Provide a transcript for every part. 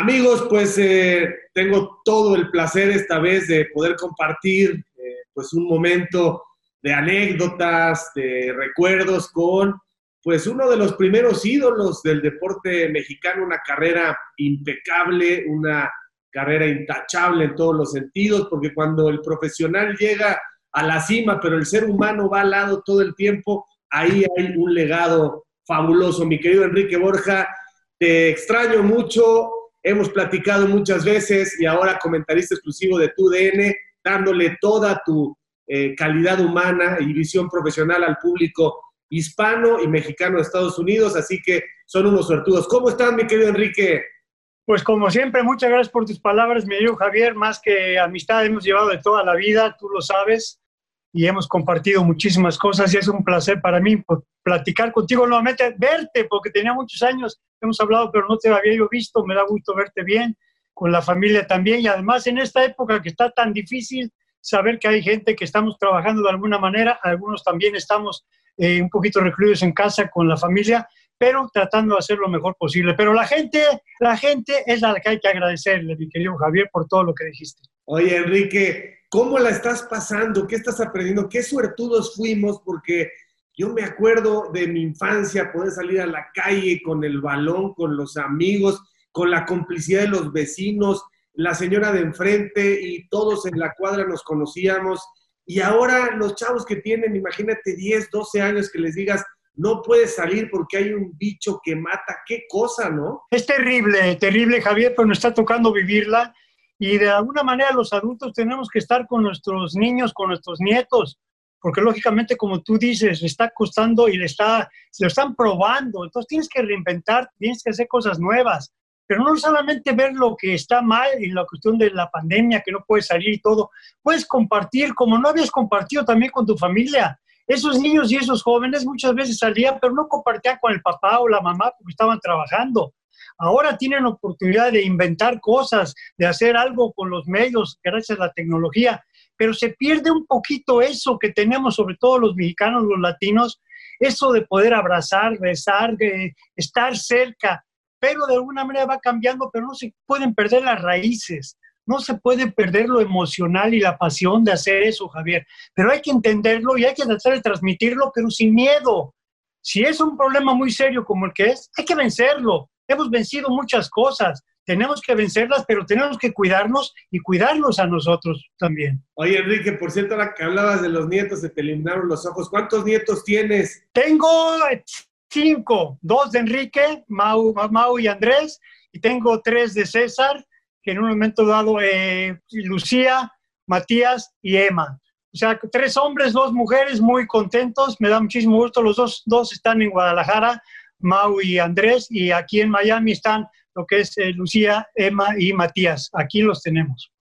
Amigos, pues eh, tengo todo el placer esta vez de poder compartir eh, pues un momento de anécdotas, de recuerdos con pues uno de los primeros ídolos del deporte mexicano, una carrera impecable, una carrera intachable en todos los sentidos, porque cuando el profesional llega a la cima, pero el ser humano va al lado todo el tiempo, ahí hay un legado fabuloso. Mi querido Enrique Borja, te extraño mucho, hemos platicado muchas veces y ahora comentarista exclusivo de tu DN, dándole toda tu eh, calidad humana y visión profesional al público hispano y mexicano de Estados Unidos, así que son unos suertudos. ¿Cómo están, mi querido Enrique? Pues como siempre, muchas gracias por tus palabras, mi amigo Javier, más que amistad hemos llevado de toda la vida, tú lo sabes, y hemos compartido muchísimas cosas y es un placer para mí platicar contigo nuevamente, verte, porque tenía muchos años, hemos hablado, pero no te había yo visto, me da gusto verte bien, con la familia también, y además en esta época que está tan difícil, saber que hay gente que estamos trabajando de alguna manera, algunos también estamos eh, un poquito recluidos en casa con la familia, pero tratando de hacer lo mejor posible. Pero la gente, la gente es la que hay que agradecerle, mi querido Javier, por todo lo que dijiste. Oye, Enrique, ¿cómo la estás pasando? ¿Qué estás aprendiendo? ¿Qué suertudos fuimos? Porque yo me acuerdo de mi infancia, poder salir a la calle con el balón, con los amigos, con la complicidad de los vecinos, la señora de enfrente y todos en la cuadra nos conocíamos. Y ahora los chavos que tienen, imagínate, 10, 12 años que les digas, no puedes salir porque hay un bicho que mata, qué cosa, ¿no? Es terrible, terrible, Javier, pero nos está tocando vivirla y de alguna manera los adultos tenemos que estar con nuestros niños, con nuestros nietos, porque lógicamente, como tú dices, le está costando y le está, se lo están probando, entonces tienes que reinventar, tienes que hacer cosas nuevas, pero no solamente ver lo que está mal y la cuestión de la pandemia, que no puedes salir y todo, puedes compartir como no habías compartido también con tu familia. Esos niños y esos jóvenes muchas veces salían, pero no compartían con el papá o la mamá porque estaban trabajando. Ahora tienen oportunidad de inventar cosas, de hacer algo con los medios gracias a la tecnología, pero se pierde un poquito eso que tenemos, sobre todo los mexicanos, los latinos, eso de poder abrazar, besar, de estar cerca, pero de alguna manera va cambiando, pero no se pueden perder las raíces. No se puede perder lo emocional y la pasión de hacer eso, Javier, pero hay que entenderlo y hay que tratar de transmitirlo, pero sin miedo. Si es un problema muy serio como el que es, hay que vencerlo. Hemos vencido muchas cosas, tenemos que vencerlas, pero tenemos que cuidarnos y cuidarnos a nosotros también. Oye, Enrique, por cierto, ahora que hablabas de los nietos, se te eliminaron los ojos. ¿Cuántos nietos tienes? Tengo cinco, dos de Enrique, Mau, Mau y Andrés, y tengo tres de César, que en un momento dado eh, Lucía, Matías y Emma. O sea, tres hombres, dos mujeres, muy contentos, me da muchísimo gusto. Los dos, dos están en Guadalajara, Mau y Andrés, y aquí en Miami están lo que es eh, Lucía, Emma y Matías. Aquí los tenemos.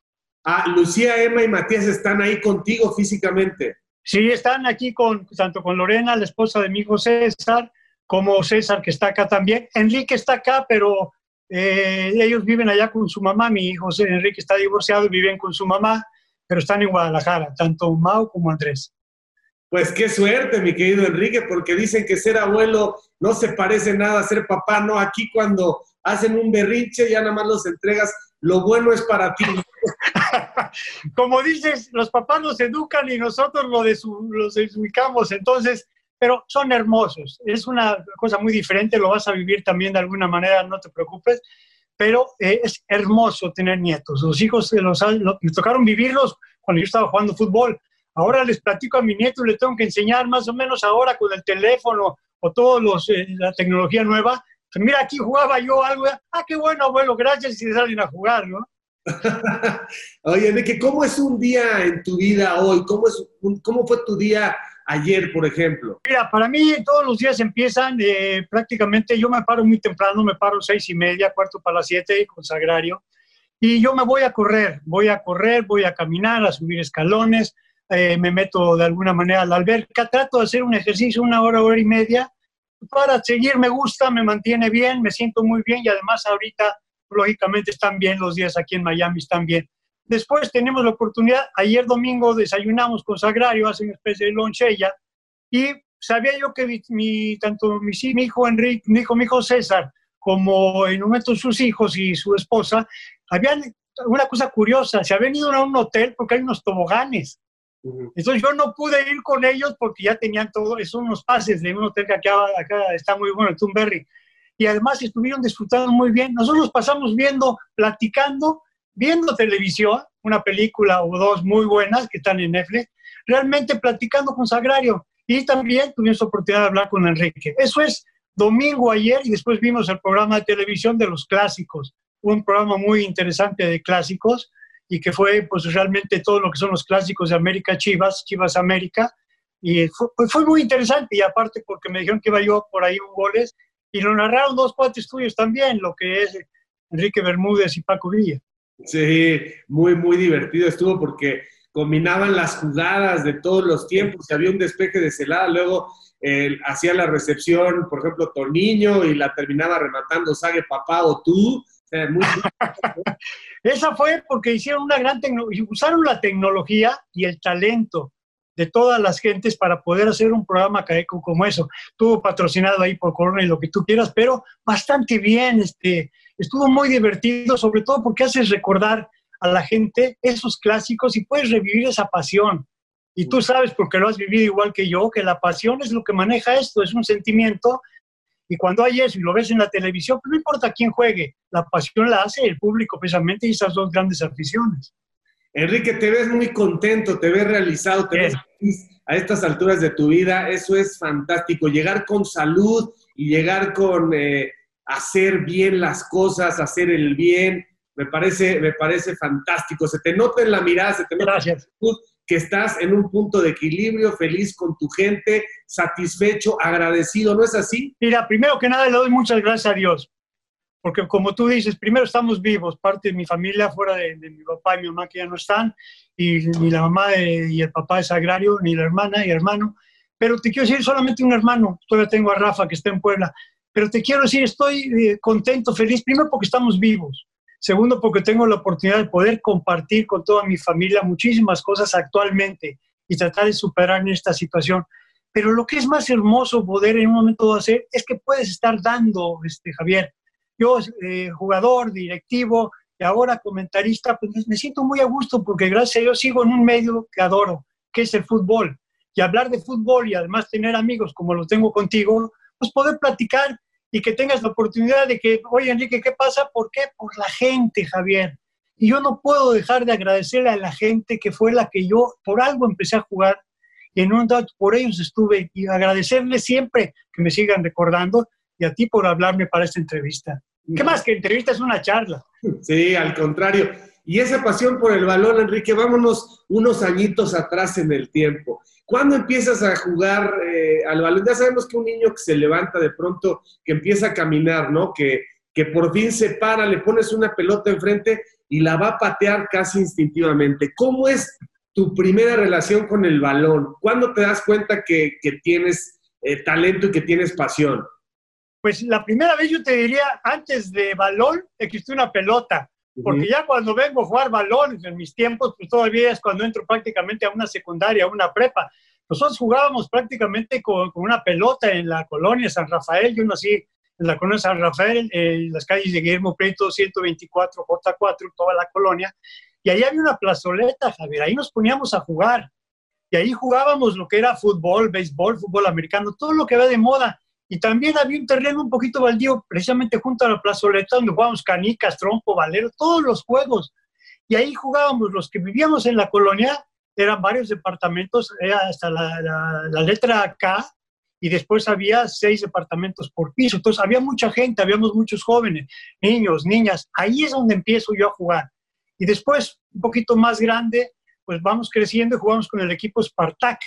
Ah, Lucía, Emma y Matías están ahí contigo físicamente. Sí, están aquí con, tanto con Lorena, la esposa de mi hijo César, como César, que está acá también. Enrique está acá, pero eh, ellos viven allá con su mamá, mi hijo Enrique está divorciado y viven con su mamá, pero están en Guadalajara, tanto Mau como Andrés. Pues qué suerte, mi querido Enrique, porque dicen que ser abuelo no se parece nada a ser papá, no, aquí cuando hacen un berrinche ya nada más los entregas, lo bueno es para ti. Como dices, los papás los educan y nosotros lo los desubicamos, entonces pero son hermosos. Es una cosa muy diferente, lo vas a vivir también de alguna manera, no te preocupes, pero eh, es hermoso tener nietos. Los hijos los, me tocaron vivirlos cuando yo estaba jugando fútbol. Ahora les platico a mi nieto, le tengo que enseñar más o menos ahora con el teléfono o toda eh, la tecnología nueva. Mira, aquí jugaba yo algo. Ah, qué bueno, abuelo, gracias y salen a jugar, ¿no? Oye, Enrique, ¿cómo es un día en tu vida hoy? ¿Cómo, es ¿Cómo fue tu día ayer, por ejemplo? Mira, para mí todos los días empiezan eh, prácticamente, yo me paro muy temprano, me paro seis y media, cuarto para las siete con Sagrario, y yo me voy a correr, voy a correr, voy a caminar, a subir escalones, eh, me meto de alguna manera a la alberca, trato de hacer un ejercicio una hora, hora y media, para seguir me gusta, me mantiene bien, me siento muy bien y además ahorita lógicamente están bien los días aquí en Miami, están bien. Después tenemos la oportunidad, ayer domingo desayunamos con Sagrario, hace una especie de lonchella, y sabía yo que mi, tanto mi, mi, hijo Enrique, mi hijo, mi hijo César, como en un momento sus hijos y su esposa, habían una cosa curiosa, se habían ido a un hotel porque hay unos toboganes. Entonces yo no pude ir con ellos porque ya tenían todo, son unos pases de un hotel que acá, acá está muy bueno, el Tumberry. Y además estuvieron disfrutando muy bien. Nosotros pasamos viendo, platicando, viendo televisión, una película o dos muy buenas que están en Netflix, realmente platicando con Sagrario. Y también tuvimos oportunidad de hablar con Enrique. Eso es domingo ayer y después vimos el programa de televisión de los clásicos, un programa muy interesante de clásicos y que fue pues realmente todo lo que son los clásicos de América Chivas, Chivas América, y fue, fue muy interesante y aparte porque me dijeron que iba yo por ahí un goles y lo narraron dos cuatro estudios también, lo que es Enrique Bermúdez y Paco Villa. Sí, muy, muy divertido estuvo porque combinaban las jugadas de todos los tiempos, había un despeje de celada, luego hacía la recepción, por ejemplo, Toniño y la terminaba rematando Sague Papá o tú. Esa fue porque hicieron una gran tecnología, usaron la tecnología y el talento de todas las gentes para poder hacer un programa como eso. Estuvo patrocinado ahí por Corona y lo que tú quieras, pero bastante bien, este, estuvo muy divertido, sobre todo porque haces recordar a la gente esos clásicos y puedes revivir esa pasión. Y tú sabes, porque lo has vivido igual que yo, que la pasión es lo que maneja esto, es un sentimiento. Y cuando hay eso y lo ves en la televisión, pues no importa quién juegue, la pasión la hace el público precisamente y esas dos grandes aficiones. Enrique, te ves muy contento, te ves realizado, te ves feliz a estas alturas de tu vida. Eso es fantástico. Llegar con salud y llegar con eh, hacer bien las cosas, hacer el bien, me parece, me parece fantástico. Se te nota en la mirada, se te nota Gracias que estás en un punto de equilibrio, feliz con tu gente, satisfecho, agradecido, ¿no es así? Mira, primero que nada le doy muchas gracias a Dios, porque como tú dices, primero estamos vivos, parte de mi familia fuera de, mi papá y mi mamá que ya no están, y ni la mamá y el papá es agrario, ni la hermana y hermano, pero te quiero decir solamente un hermano, todavía tengo a Rafa que está en Puebla, pero te quiero decir, estoy eh, contento, feliz, primero porque estamos vivos, Segundo, porque tengo la oportunidad de poder compartir con toda mi familia muchísimas cosas actualmente y tratar de superar esta situación. Pero lo que es más hermoso poder en un momento hacer es que puedes estar dando, este, Javier. Yo, eh, jugador, directivo y ahora comentarista, pues me siento muy a gusto porque gracias a Dios sigo en un medio que adoro, que es el fútbol. Y hablar de fútbol y además tener amigos como lo tengo contigo, pues poder platicar y que tengas la oportunidad de que, oye Enrique, ¿qué pasa? ¿Por qué? Por la gente, Javier. Y yo no puedo dejar de agradecerle a la gente que fue la que yo por algo empecé a jugar y en un dato por ellos estuve y agradecerles siempre que me sigan recordando y a ti por hablarme para esta entrevista. ¿Qué más que entrevista es una charla? Sí, al contrario. Y esa pasión por el balón, Enrique, vámonos unos añitos atrás en el tiempo. ¿Cuándo empiezas a jugar eh, al balón? Ya sabemos que un niño que se levanta de pronto, que empieza a caminar, ¿no? Que, que por fin se para, le pones una pelota enfrente y la va a patear casi instintivamente. ¿Cómo es tu primera relación con el balón? ¿Cuándo te das cuenta que, que tienes eh, talento y que tienes pasión? Pues la primera vez yo te diría, antes de balón existió una pelota. Porque ya cuando vengo a jugar balones en mis tiempos, pues todavía es cuando entro prácticamente a una secundaria, a una prepa. Nosotros jugábamos prácticamente con, una pelota en la colonia San Rafael. Yo nací en la colonia San Rafael, en las calles de Guillermo Prieto, 124, J4, toda la colonia. Y ahí había una plazoleta, Javier. Ahí nos poníamos a jugar. Y ahí jugábamos lo que era fútbol, béisbol, fútbol americano, todo lo que va de moda. Y también había un terreno un poquito baldío, precisamente junto a la plazoleta, donde jugábamos canicas, trompo, valero, todos los juegos. Y ahí jugábamos los que vivíamos en la colonia, eran varios departamentos, era hasta la, la, letra K, y después había seis departamentos por piso. Entonces había mucha gente, habíamos muchos jóvenes, niños, niñas. Ahí es donde empiezo yo a jugar. Y después, un poquito más grande, pues vamos creciendo y jugamos con el equipo Spartak,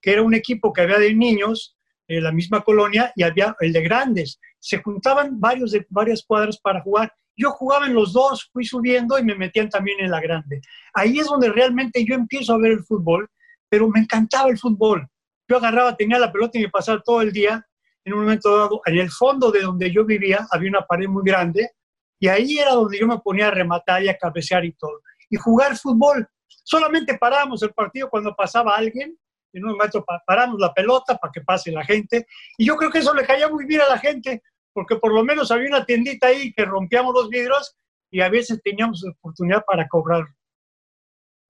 que era un equipo que había de niños en la misma colonia y había el de grandes. Se juntaban varios de varias cuadras para jugar. Yo jugaba en los dos, fui subiendo y me metían también en la grande. Ahí es donde realmente yo empiezo a ver el fútbol, pero me encantaba el fútbol. Yo agarraba, tenía la pelota y me pasaba todo el día. En un momento dado, en el fondo de donde yo vivía, había una pared muy grande y ahí era donde yo me ponía a rematar y a cabecear y todo. Y jugar fútbol. Solamente parábamos el partido cuando pasaba alguien en un momento paramos la pelota para que pase la gente. Y yo creo que eso le caía muy bien a la gente, porque por lo menos había una tiendita ahí que rompíamos los vidrios y a veces teníamos oportunidad para cobrar.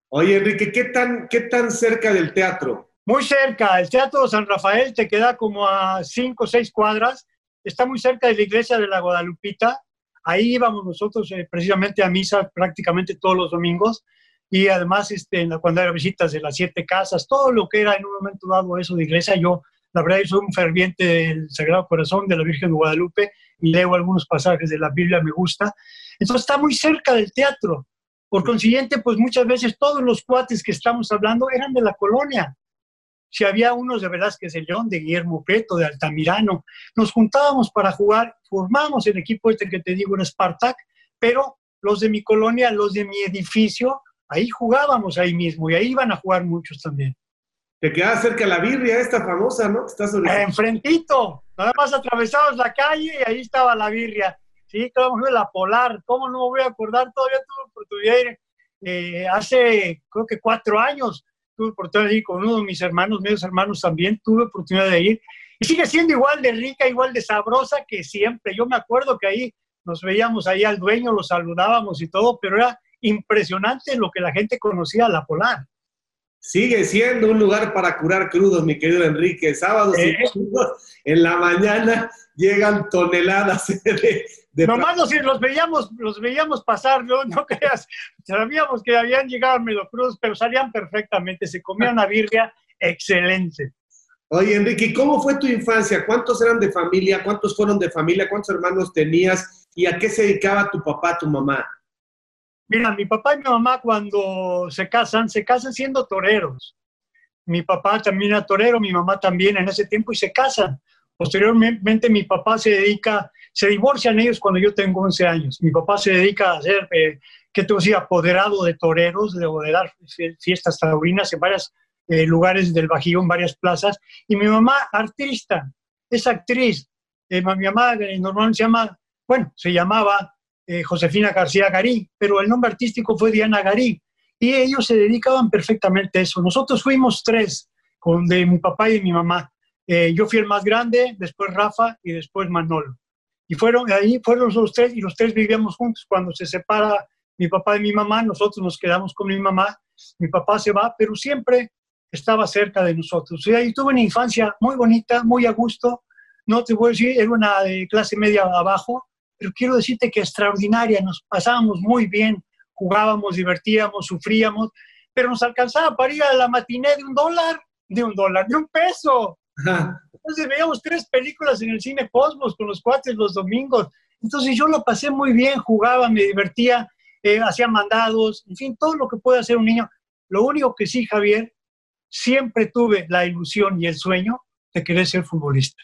Oye, Enrique, ¿qué tan, ¿qué tan cerca del teatro? Muy cerca. El Teatro San Rafael te queda como a cinco o seis cuadras. Está muy cerca de la iglesia de la Guadalupita. Ahí íbamos nosotros eh, precisamente a misa prácticamente todos los domingos. Y además, este, cuando era visitas de las siete casas, todo lo que era en un momento dado eso de iglesia, yo, la verdad, soy un ferviente del Sagrado Corazón de la Virgen de Guadalupe y leo algunos pasajes de la Biblia, me gusta. Entonces está muy cerca del teatro. Por consiguiente, pues muchas veces todos los cuates que estamos hablando eran de la colonia. Si había unos de Velázquez de León, de Guillermo Preto, de Altamirano, nos juntábamos para jugar, formamos el equipo este que te digo, en Spartak, pero los de mi colonia, los de mi edificio, ahí jugábamos ahí mismo y ahí iban a jugar muchos también. Te quedaba cerca la birria esta famosa, ¿no? Estás Enfrentito, nada más atravesamos la calle y ahí estaba la birria. Sí, claro, la Polar, ¿cómo no me voy a acordar? Todavía tuve oportunidad de ir eh, hace, creo que cuatro años, tuve oportunidad de ir con uno de mis hermanos, medios hermanos también, tuve oportunidad de ir. Y sigue siendo igual de rica, igual de sabrosa que siempre. Yo me acuerdo que ahí nos veíamos ahí al dueño, lo saludábamos y todo, pero era impresionante lo que la gente conocía a La Polar. Sigue siendo un lugar para curar crudos, mi querido Enrique. Sábados y en la mañana llegan toneladas de, Nomás los, los, veíamos, los veíamos pasar, ¿no? no creas, sabíamos que habían llegado a Cruz, pero salían perfectamente, se comían una birria excelente. Oye, Enrique, ¿cómo fue tu infancia? ¿Cuántos eran de familia? ¿Cuántos fueron de familia? ¿Cuántos hermanos tenías? ¿Y a qué se dedicaba tu papá, tu mamá? Mira, mi papá y mi mamá cuando se casan, se casan siendo toreros. Mi papá también era torero, mi mamá también en ese tiempo y se casan. Posteriormente mi papá se dedica, se divorcian ellos cuando yo tengo 11 años. Mi papá se dedica a ser, eh, ¿qué te decía? Apoderado de toreros, de dar fiestas taurinas en varios eh, lugares del Bajío, en varias plazas. Y mi mamá, artista, es actriz. Eh, mi mamá eh, normalmente se llama, bueno, se llamaba Josefina García Garí, pero el nombre artístico fue Diana Garí. Y ellos se dedicaban perfectamente a eso. Nosotros fuimos tres, con de mi papá y de mi mamá. Eh, yo fui el más grande, después Rafa y después Manolo. Y fueron ahí, fueron los tres y los tres vivíamos juntos. Cuando se separa mi papá y mi mamá, nosotros nos quedamos con mi mamá. Mi papá se va, pero siempre estaba cerca de nosotros. Y ahí tuve una infancia muy bonita, muy a gusto. No te voy a decir, era una clase media abajo, pero quiero decirte que extraordinaria. Nos pasábamos muy bien, jugábamos, divertíamos, sufríamos, pero nos alcanzaba para ir a la matiné de un dólar, de un dólar, de un peso. Entonces veíamos tres películas en el cine Cosmos con los cuates los domingos. Entonces yo lo pasé muy bien, jugaba, me divertía, eh, hacía mandados, en fin, todo lo que puede hacer un niño. Lo único que sí, Javier, siempre tuve la ilusión y el sueño de querer ser futbolista.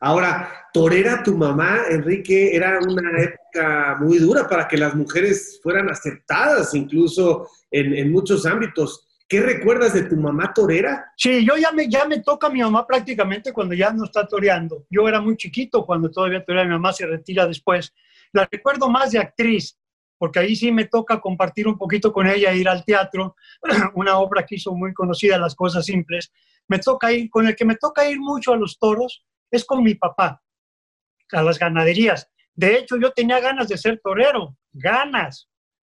Ahora, torera tu mamá, Enrique, era una época muy dura para que las mujeres fueran aceptadas, incluso en, en muchos ámbitos. ¿Qué recuerdas de tu mamá torera? Sí, yo ya me, ya me toca a mi mamá prácticamente cuando ya no está toreando. Yo era muy chiquito cuando todavía toreaba, mi mamá se retira después. La recuerdo más de actriz, porque ahí sí me toca compartir un poquito con ella, ir al teatro, una obra que hizo muy conocida, Las Cosas Simples. Me toca ir, con el que me toca ir mucho a los toros es con mi papá, a las ganaderías. De hecho, yo tenía ganas de ser torero, ganas,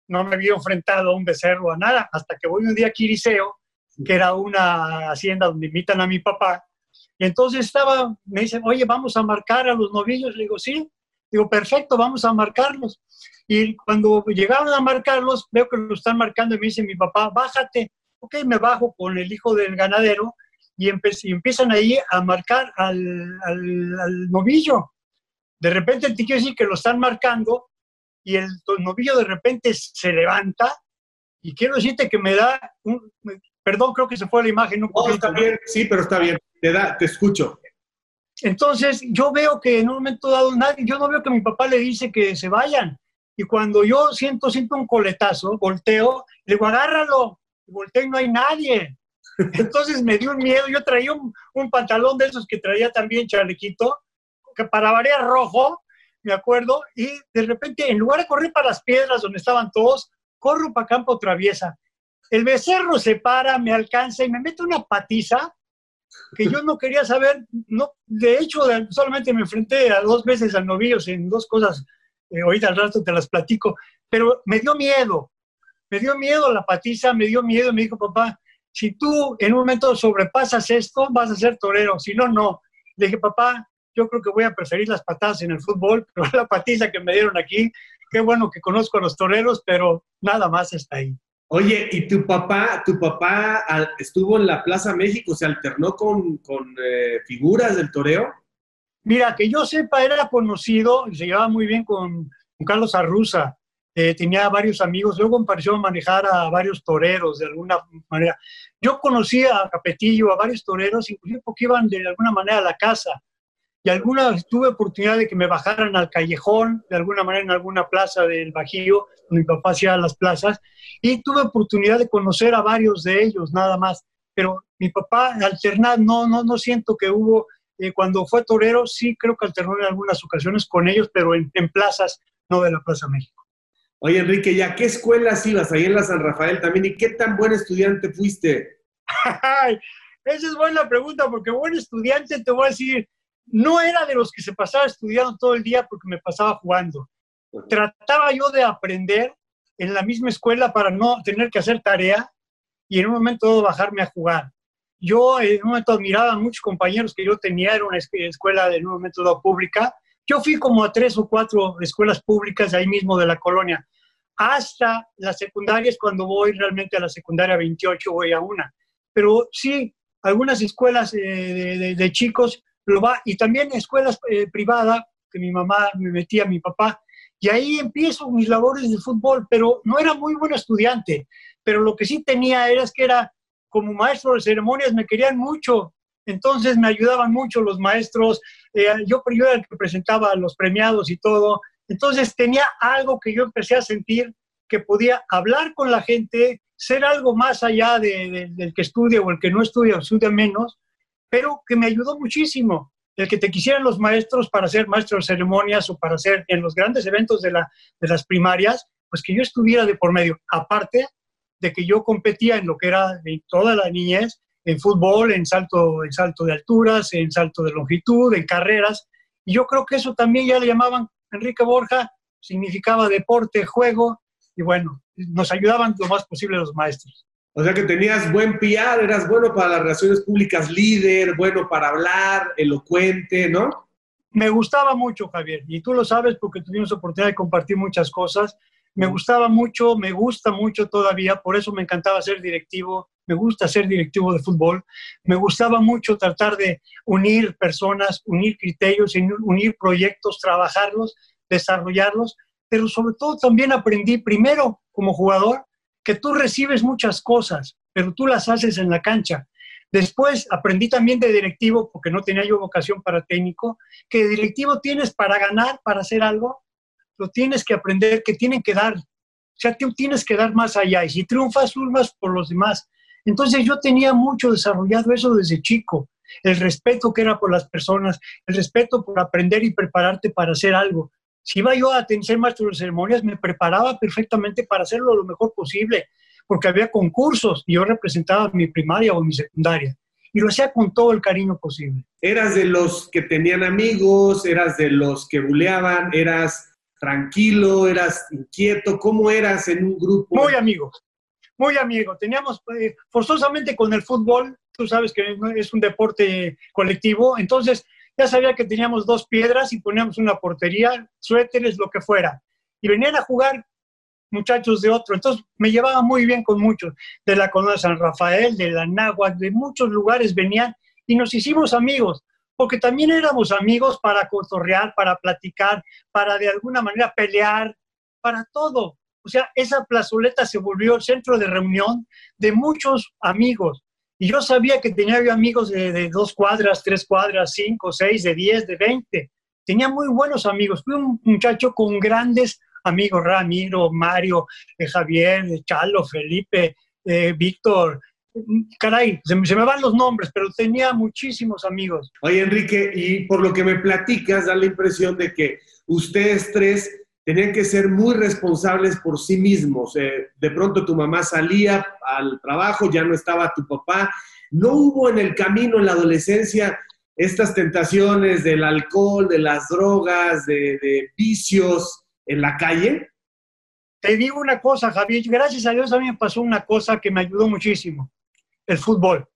no me había enfrentado a un becerro, a nada, hasta que voy un día a Quiriseo, que era una hacienda donde invitan a mi papá, entonces estaba, me dicen, oye, vamos a marcar a los novillos, le digo, sí, digo, perfecto, vamos a marcarlos. Y cuando llegaron a marcarlos, veo que lo están marcando y me dice mi papá, bájate. Ok, me bajo con el hijo del ganadero y, empiezan ahí a marcar al, al, novillo. De repente te quiero decir que lo están marcando y el novillo de repente se levanta y quiero decirte que me da un, perdón, creo que se fue la imagen un poco. está bien, sí, pero está bien, te, da, te escucho. Entonces yo veo que en un momento dado nadie, yo no veo que mi papá le dice que se vayan. Y cuando yo siento, siento un coletazo, volteo, le digo, agárralo, y volteo y no hay nadie. Entonces me dio un miedo, yo traía un, pantalón de esos que traía también chalequito, que para variar rojo, me acuerdo, y de repente, en lugar de correr para las piedras donde estaban todos, corro para campo traviesa. El becerro se para, me alcanza y me mete una patiza que yo no quería saber, no, de hecho, solamente me enfrenté a dos veces al novillo en dos cosas, eh, ahorita al rato te las platico, pero me dio miedo, me dio miedo la patiza, me dio miedo, me dijo, papá, si tú en un momento sobrepasas esto, vas a ser torero, si no, no. Le dije, papá, yo creo que voy a preferir las patadas en el fútbol, pero la patiza que me dieron aquí, qué bueno que conozco a los toreros, pero nada más está ahí. Oye, ¿y tu papá, tu papá estuvo en la Plaza México, se alternó con, eh, figuras del toreo? Mira, que yo sepa, era conocido y se llevaba muy bien con, Carlos Arruza. Eh, tenía varios amigos, luego empezó a manejar a varios toreros de alguna manera. Yo conocía a Capetillo, a varios toreros, inclusive porque iban de alguna manera a la casa y alguna tuve oportunidad de que me bajaran al callejón, de alguna manera en alguna plaza del Bajío, donde mi papá hacía las plazas, y tuve oportunidad de conocer a varios de ellos, nada más. Pero mi papá alternar, no, no, no siento que hubo, eh, cuando fue torero, sí creo que alternó en algunas ocasiones con ellos, pero en, en plazas, no de la Plaza México. Oye, Enrique, ¿y a qué escuelas ibas ahí en la San Rafael también? ¿Y qué tan buen estudiante fuiste? Esa es buena pregunta, porque buen estudiante te voy a decir, no era de los que se pasaba estudiando todo el día porque me pasaba jugando. Trataba yo de aprender en la misma escuela para no tener que hacer tarea y en un momento bajarme a jugar. Yo en un momento admiraba a muchos compañeros que yo tenía, era una escuela en un momento dado pública. Yo fui como a tres o cuatro escuelas públicas ahí mismo de la colonia. Hasta las secundarias, cuando voy realmente a la secundaria 28, voy a una. Pero sí, algunas escuelas eh, de chicos lo va, y también escuelas eh, privadas, que mi mamá me metía, mi papá, y ahí empiezo mis labores de fútbol, pero no era muy buen estudiante, pero lo que sí tenía era que era como maestro de ceremonias, me querían mucho, entonces me ayudaban mucho los maestros, eh, yo, yo era el que presentaba los premiados y todo, entonces tenía algo que yo empecé a sentir que podía hablar con la gente, ser algo más allá del que estudia o el que no estudia o estudia menos, pero que me ayudó muchísimo. El que te quisieran los maestros para ser maestros de ceremonias o para ser en los grandes eventos de, la, de las primarias, pues que yo estuviera de por medio. Aparte de que yo competía en lo que era en toda la niñez, en fútbol, en salto, en salto de alturas, en salto de longitud, en carreras. Y yo creo que eso también ya le llamaban Enrique Borja, significaba deporte, juego, y bueno, nos ayudaban lo más posible los maestros. O sea que tenías buen PR, eras bueno para las relaciones públicas, líder, bueno para hablar, elocuente, ¿no? Me gustaba mucho, Javier, y tú lo sabes porque tuvimos oportunidad de compartir muchas cosas. Me gustaba mucho, me gusta mucho todavía, por eso me encantaba ser directivo, me gusta ser directivo de fútbol, me gustaba mucho tratar de unir personas, unir criterios, unir proyectos, trabajarlos, desarrollarlos, pero sobre todo también aprendí primero como jugador que tú recibes muchas cosas, pero tú las haces en la cancha. Después aprendí también de directivo, porque no tenía yo vocación para técnico, que directivo tienes para ganar, para hacer algo, lo tienes que aprender, que tienen que dar. O sea, tú tienes que dar más allá. Y si triunfas, triunfas por los demás. Entonces yo tenía mucho desarrollado eso desde chico. El respeto que era por las personas, el respeto por aprender y prepararte para hacer algo. Si iba yo a ser maestro de ceremonias, me preparaba perfectamente para hacerlo lo mejor posible, porque había concursos y yo representaba mi primaria o mi secundaria. Y lo hacía con todo el cariño posible. ¿Eras de los que tenían amigos? ¿Eras de los que buleaban? ¿Eras tranquilo? ¿Eras inquieto? ¿Cómo eras en un grupo? Muy amigo, muy amigo. Teníamos eh, forzosamente con el fútbol, tú sabes que es un deporte colectivo, entonces ya sabía que teníamos dos piedras y poníamos una portería, suéteres, lo que fuera. Y venían a jugar muchachos de otro. Entonces me llevaba muy bien con muchos, de la Colonia San Rafael, de la Náhuac, de muchos lugares venían y nos hicimos amigos, porque también éramos amigos para cotorrear, para platicar, para de alguna manera pelear, para todo. O sea, esa plazoleta se volvió centro de reunión de muchos amigos. Y yo sabía que tenía amigos de, dos cuadras, tres cuadras, cinco, seis, de diez, de veinte. Tenía muy buenos amigos. Fui un muchacho con grandes amigos, Ramiro, Mario, eh, Javier, eh, Chalo, Felipe, eh, Víctor. Caray, se se me van los nombres, pero tenía muchísimos amigos. Oye, Enrique, y por lo que me platicas, da la impresión de que ustedes tres tenían que ser muy responsables por sí mismos. Eh, de pronto tu mamá salía al trabajo, ya no estaba tu papá, ¿No hubo en el camino, en la adolescencia, estas tentaciones del alcohol, de las drogas, de, vicios en la calle? Te digo una cosa, Javier, gracias a Dios a mí me pasó una cosa que me ayudó muchísimo, el fútbol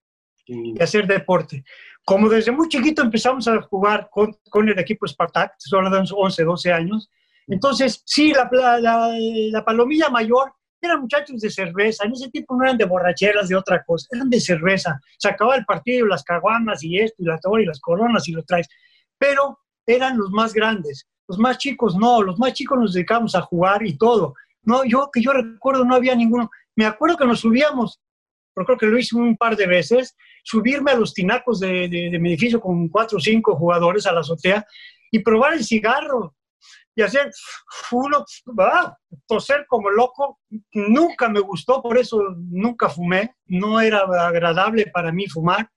y hacer deporte. Como desde muy chiquito empezamos a jugar con, el equipo Spartak, solo de 11, 12 años, entonces sí, la, la, la palomilla mayor eran muchachos de cerveza, en ese tiempo no eran de borracheras, de otra cosa, eran de cerveza. Se acababa el partido, las caguamas y esto, y la torre, y las coronas, y lo traes. Pero eran los más grandes. Los más chicos no, los más chicos nos dedicamos a jugar y todo. No, yo que yo recuerdo no había ninguno. Me acuerdo que nos subíamos, pero creo que lo hice un par de veces, subirme a los tinacos de, de mi edificio con cuatro o cinco jugadores a la azotea y probar el cigarro y hacer uno, toser como loco, nunca me gustó, por eso nunca fumé, no era agradable para mí fumar,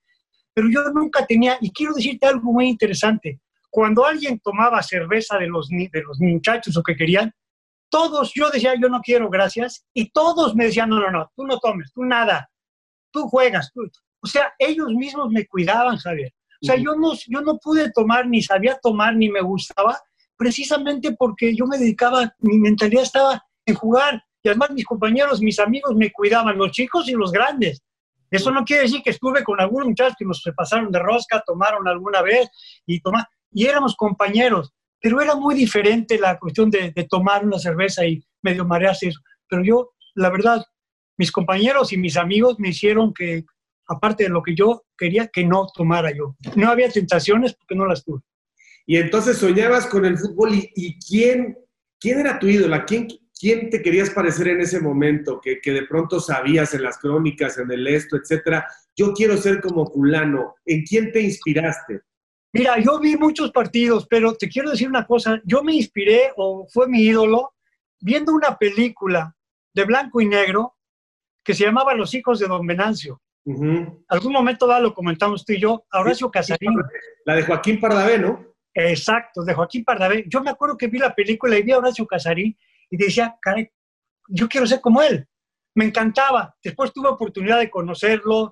pero yo nunca tenía, y quiero decirte algo muy interesante, cuando alguien tomaba cerveza de los, de los muchachos o que querían, todos, yo decía, yo no quiero, gracias, y todos me decían, no, no, no, tú no tomes, tú nada, tú juegas, tú. o sea, ellos mismos me cuidaban, Javier. O sea, yo no, yo no pude tomar, ni sabía tomar, ni me gustaba, precisamente porque yo me dedicaba, mi mentalidad estaba en jugar y además mis compañeros, mis amigos me cuidaban, los chicos y los grandes. Eso no quiere decir que estuve con algunos muchachos que nos pasaron de rosca, tomaron alguna vez y y éramos compañeros, pero era muy diferente la cuestión de, tomar una cerveza y medio marearse eso. Pero yo, la verdad, mis compañeros y mis amigos me hicieron que, aparte de lo que yo quería, que no tomara yo. No había tentaciones porque no las tuve. Y entonces soñabas con el fútbol y, quién, quién era tu ídola, quién, quién te querías parecer en ese momento, que, de pronto sabías en las crónicas, en el esto, etcétera. Yo quiero ser como fulano. ¿En quién te inspiraste? Mira, yo vi muchos partidos, pero te quiero decir una cosa. Yo me inspiré, o fue mi ídolo, viendo una película de blanco y negro que se llamaba Los hijos de Don Venancio. Algún momento dado lo comentamos tú y yo, Horacio Casarín. La de Joaquín Pardavé, ¿no? Exacto, de Joaquín Pardavé. Yo me acuerdo que vi la película y vi a Horacio Casarín y decía, caray, yo quiero ser como él. Me encantaba. Después tuve oportunidad de conocerlo,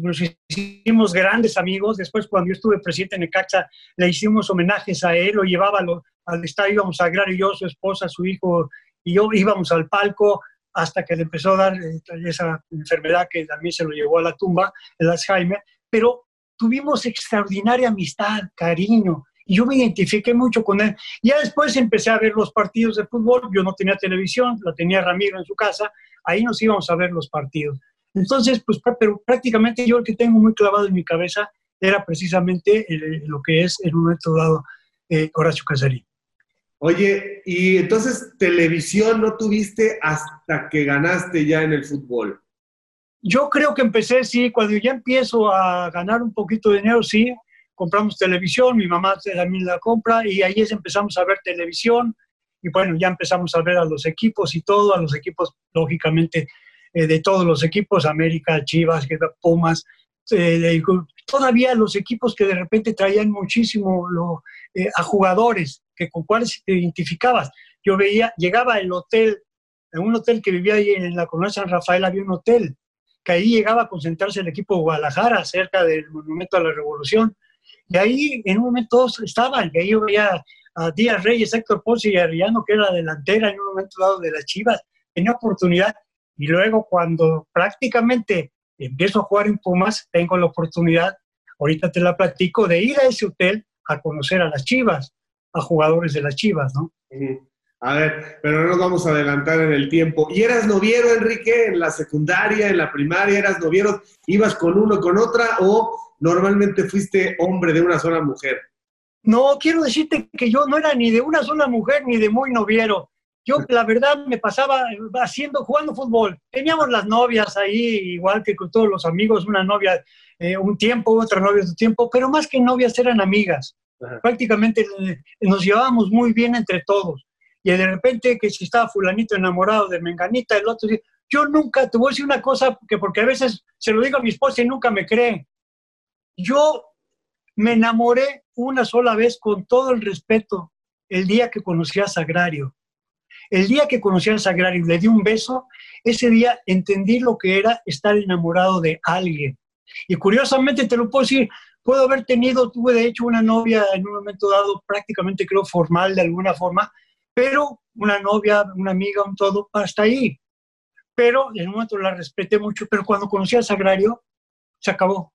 nos hicimos grandes amigos. Después, cuando yo estuve presidente en Necaxa, le hicimos homenajes a él, lo llevaba al estadio, íbamos a Agrario, yo, su esposa, su hijo y yo íbamos al palco hasta que le empezó a dar eh, esa enfermedad que también se lo llevó a la tumba, el Alzheimer. Pero tuvimos extraordinaria amistad, cariño, y yo me identifiqué mucho con él. Ya después empecé a ver los partidos de fútbol, yo no tenía televisión, la tenía Ramiro en su casa, ahí nos íbamos a ver los partidos. Entonces, pues pero prácticamente yo el que tengo muy clavado en mi cabeza era precisamente lo que es en un momento dado eh, Horacio Casarín. Oye, y entonces televisión no tuviste hasta que ganaste ya en el fútbol. Yo creo que empecé, sí, cuando ya empiezo a ganar un poquito de dinero, sí, compramos televisión, mi mamá también la compra y ahí es, empezamos a ver televisión y bueno, ya empezamos a ver a los equipos y todo, a los equipos, lógicamente, eh, de todos los equipos, América, Chivas, Pumas, eh, todavía los equipos que de repente traían muchísimo lo, eh, a jugadores que con cuáles te identificabas. Yo veía, llegaba el hotel, en un hotel que vivía ahí en la colonia San Rafael había un hotel, que ahí llegaba a concentrarse el equipo de Guadalajara, cerca del Monumento a la Revolución. Y ahí en un momento estaban, y ahí yo veía a Díaz Reyes, Héctor Ponce y Arriano, que era delantera en un momento dado de las Chivas, tenía oportunidad. Y luego cuando prácticamente empiezo a jugar en Pumas, tengo la oportunidad, ahorita te la platico, de ir a ese hotel a conocer a las Chivas, a jugadores de las Chivas, ¿no? A ver, pero no nos vamos a adelantar en el tiempo. ¿Y eras noviero, Enrique, en la secundaria, en la primaria? ¿Eras noviero? ¿Ibas con uno, con otra? ¿O normalmente fuiste hombre de una sola mujer? No, quiero decirte que yo no era ni de una sola mujer ni de muy noviero. Yo, la verdad, me pasaba haciendo, jugando fútbol. Teníamos las novias ahí, igual que con todos los amigos, una novia eh, un tiempo, otra novia otro tiempo, pero más que novias eran amigas. Prácticamente eh, nos llevábamos muy bien entre todos y de repente que si estaba fulanito enamorado de Menganita, el otro, yo nunca, te voy a decir una cosa, que porque a veces se lo digo a mi esposa y nunca me cree, yo me enamoré una sola vez con todo el respeto el día que conocí a Sagrario. El día que conocí a Sagrario, le di un beso, ese día entendí lo que era estar enamorado de alguien. Y curiosamente te lo puedo decir, puedo haber tenido, tuve de hecho una novia en un momento dado, prácticamente creo formal de alguna forma, pero una novia, una amiga, un todo, hasta ahí. Pero en un momento la respeté mucho, pero cuando conocí al Sagrario, se acabó.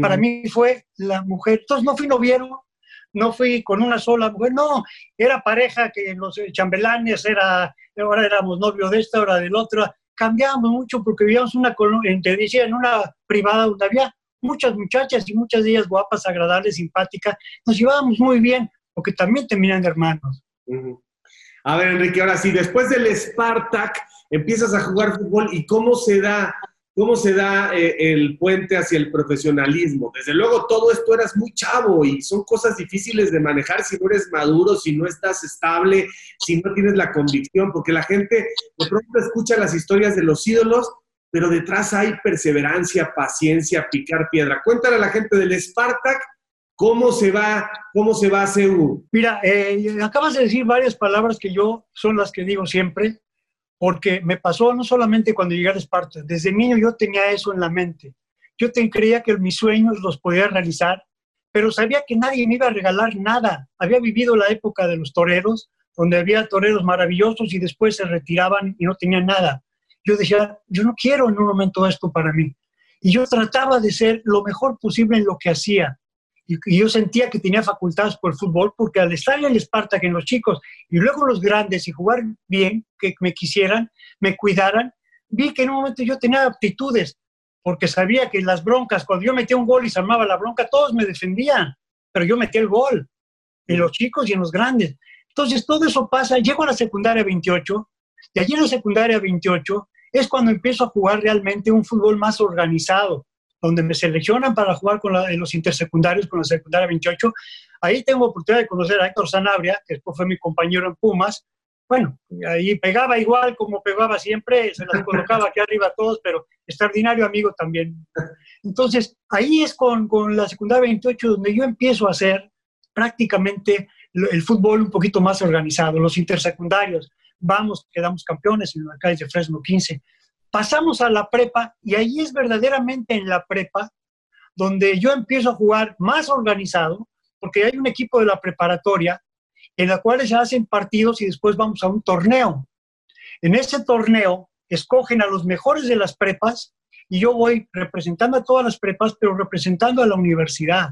Para mí fue la mujer. Entonces no fui noviero, no fui con una sola mujer, no, era pareja que los chambelanes, era, ahora éramos novio de esta, ahora del otro, cambiábamos mucho porque vivíamos una, te decía, en una privada donde había muchas muchachas y muchas de ellas guapas, agradables, simpáticas, nos llevábamos muy bien, porque también terminan hermanos. A ver, Enrique, ahora sí, después del Spartak, empiezas a jugar fútbol y cómo se da ¿Cómo se da eh, el puente hacia el profesionalismo? Desde luego, todo esto eras muy chavo y son cosas difíciles de manejar si no eres maduro, si no estás estable, si no tienes la convicción, porque la gente de pronto escucha las historias de los ídolos, pero detrás hay perseverancia, paciencia, picar piedra. Cuéntale a la gente del Spartak cómo se va, cómo se va a CEU. Mira, eh, acabas de decir varias palabras que yo son las que digo siempre porque me pasó no solamente cuando llegué a Esparta, desde niño yo tenía eso en la mente. Yo creía que mis sueños los podía realizar, pero sabía que nadie me iba a regalar nada. Había vivido la época de los toreros, donde había toreros maravillosos y después se retiraban y no tenían nada. Yo decía, yo no quiero en un momento esto para mí. Y yo trataba de ser lo mejor posible en lo que hacía y, yo sentía que tenía facultades por el fútbol, porque al estar en el Esparta, que en los chicos, y luego los grandes, y jugar bien, que me quisieran, me cuidaran, vi que en un momento yo tenía aptitudes, porque sabía que las broncas, cuando yo metía un gol y se armaba la bronca, todos me defendían, pero yo metía el gol, en los chicos y en los grandes. Entonces todo eso pasa, llego a la secundaria 28, y allí en la secundaria 28 es cuando empiezo a jugar realmente un fútbol más organizado, donde me seleccionan para jugar con los intersecundarios, con la secundaria 28. Ahí tengo oportunidad de conocer a Héctor Sanabria, que después fue mi compañero en Pumas. Bueno, ahí pegaba igual como pegaba siempre, se las colocaba aquí arriba a todos, pero extraordinario amigo también. Entonces, ahí es con, con la secundaria 28 donde yo empiezo a hacer prácticamente el fútbol un poquito más organizado, los intersecundarios. Vamos, quedamos campeones en la calle de Fresno 15. Pasamos a la prepa y ahí es verdaderamente en la prepa donde yo empiezo a jugar más organizado, porque hay un equipo de la preparatoria en la cual se hacen partidos y después vamos a un torneo. En ese torneo escogen a los mejores de las prepas y yo voy representando a todas las prepas, pero representando a la universidad.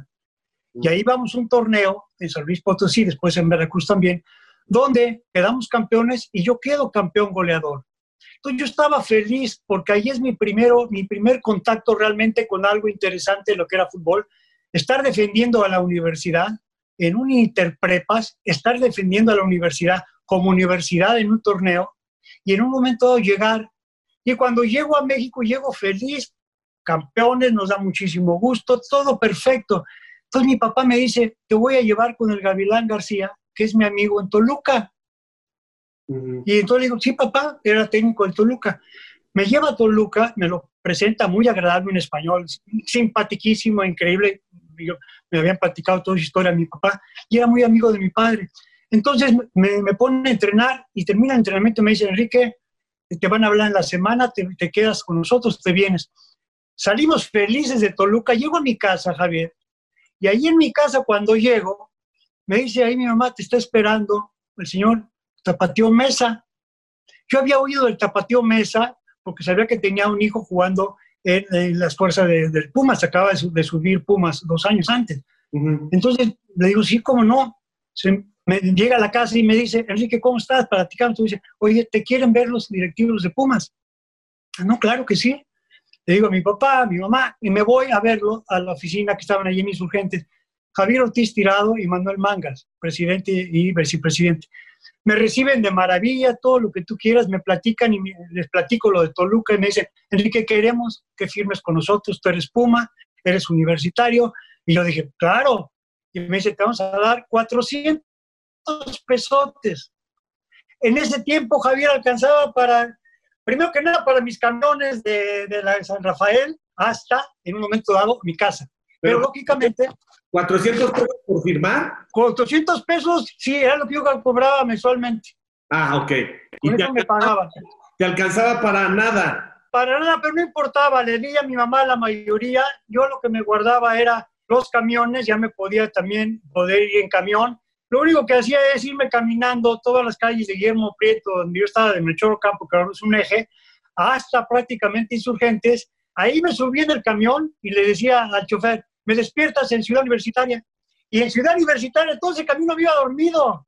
Y ahí vamos a un torneo en San Luis Potosí, después en Veracruz también, donde quedamos campeones y yo quedo campeón goleador. Entonces yo estaba feliz porque ahí es mi, primero, mi primer contacto realmente con algo interesante de lo que era fútbol. Estar defendiendo a la universidad en un interprepas, estar defendiendo a la universidad como universidad en un torneo y en un momento llegar. Y cuando llego a México, llego feliz, campeones, nos da muchísimo gusto, todo perfecto. Entonces mi papá me dice, te voy a llevar con el Gavilán García, que es mi amigo en Toluca. Y entonces le digo, sí, papá, era técnico en Toluca. Me lleva a Toluca, me lo presenta muy agradable en español, simpaticísimo, increíble. me habían platicado toda su historia mi papá y era muy amigo de mi padre. Entonces me, me pone a entrenar y termina el entrenamiento me dice, Enrique, te van a hablar en la semana, te, te quedas con nosotros, te vienes. Salimos felices de Toluca, llego a mi casa, Javier, y ahí en mi casa cuando llego, me dice ahí mi mamá, te está esperando el señor Tapatío Mesa. Yo había oído del Tapatío Mesa porque sabía que tenía un hijo jugando en, las fuerzas del Pumas, acaba de, subir Pumas dos años antes. Entonces le digo, sí, cómo no. Se, me llega a la casa y me dice, Enrique, ¿cómo estás? Platicando. Dice, oye, ¿te quieren ver los directivos de Pumas? Ah, no, claro que sí. Le digo a mi papá, a mi mamá, y me voy a verlo a la oficina que estaban allí en Insurgentes. Javier Ortiz Tirado y Manuel Mangas, presidente y vicepresidente me reciben de maravilla, todo lo que tú quieras, me platican y les platico lo de Toluca y me dicen, Enrique, queremos que firmes con nosotros, tú eres Puma, eres universitario. Y yo dije, claro. Y me dice, te vamos a dar 400 pesotes. En ese tiempo Javier alcanzaba para, primero que nada, para mis camiones de, de la San Rafael hasta, en un momento dado, mi casa. Pero, lógicamente... ¿400 pesos por firmar? 400 pesos, sí, era lo que yo cobraba mensualmente. Ah, ok. y eso me pagaban. ¿Te alcanzaba para nada? para nada, pero no importaba, le di a mi mamá la mayoría, yo lo que me guardaba era los camiones, ya me podía también poder ir en camión. Lo único que hacía es irme caminando todas las calles de Guillermo Prieto, donde yo estaba de Melchor Campo, que es un eje, hasta prácticamente Insurgentes. Ahí me subí en el camión y le decía al chofer, me despiertas en Ciudad Universitaria. Y en Ciudad Universitaria todo ese camino había dormido.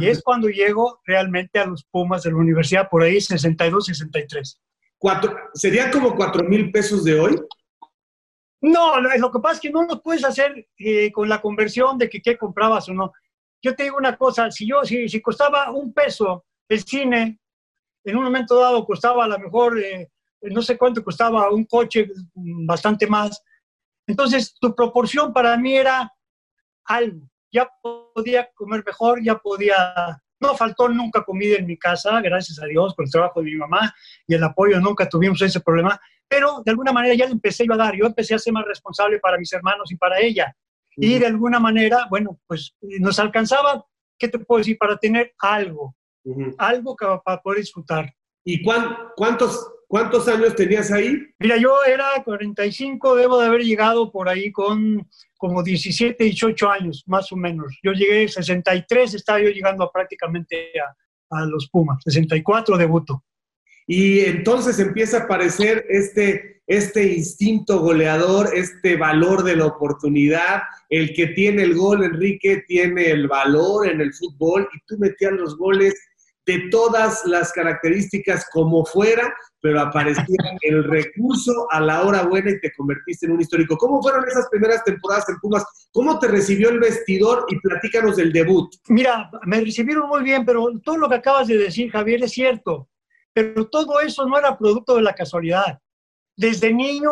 Y es cuando llego realmente a los Pumas de la universidad, por ahí 62, 63. Cuatro, ¿Serían como cuatro mil pesos de hoy? No, lo que pasa es que no lo puedes hacer eh, con la conversión de que qué comprabas o no. Yo te digo una cosa, si yo, si, si costaba un peso el cine, en un momento dado costaba a lo mejor, eh, no sé cuánto costaba un coche, bastante más. Entonces, tu proporción para mí era algo. Ya podía comer mejor, ya podía... No faltó nunca comida en mi casa, gracias a Dios, con el trabajo de mi mamá y el apoyo, nunca tuvimos ese problema, pero de alguna manera ya le empecé a dar, yo empecé a ser más responsable para mis hermanos y para ella. Y de alguna manera, bueno, pues nos alcanzaba, ¿qué te puedo decir? Para tener algo, algo que, para poder disfrutar. ¿Y cuántos, cuántos años tenías ahí? Mira, yo era 45, debo de haber llegado por ahí con como 17, 18 años, más o menos. Yo llegué 63, estaba yo llegando a prácticamente a, a los Pumas, 64 debuto. Y entonces empieza a aparecer este, este instinto goleador, este valor de la oportunidad. El que tiene el gol, Enrique, tiene el valor en el fútbol y tú metías los goles de todas las características como fuera, pero aparecía el recurso a la hora buena y te convertiste en un histórico. ¿Cómo fueron esas primeras temporadas en Pumas? ¿Cómo te recibió el vestidor? Y platícanos del debut. Mira, me recibieron muy bien, pero todo lo que acabas de decir, Javier, es cierto. Pero todo eso no era producto de la casualidad. Desde niño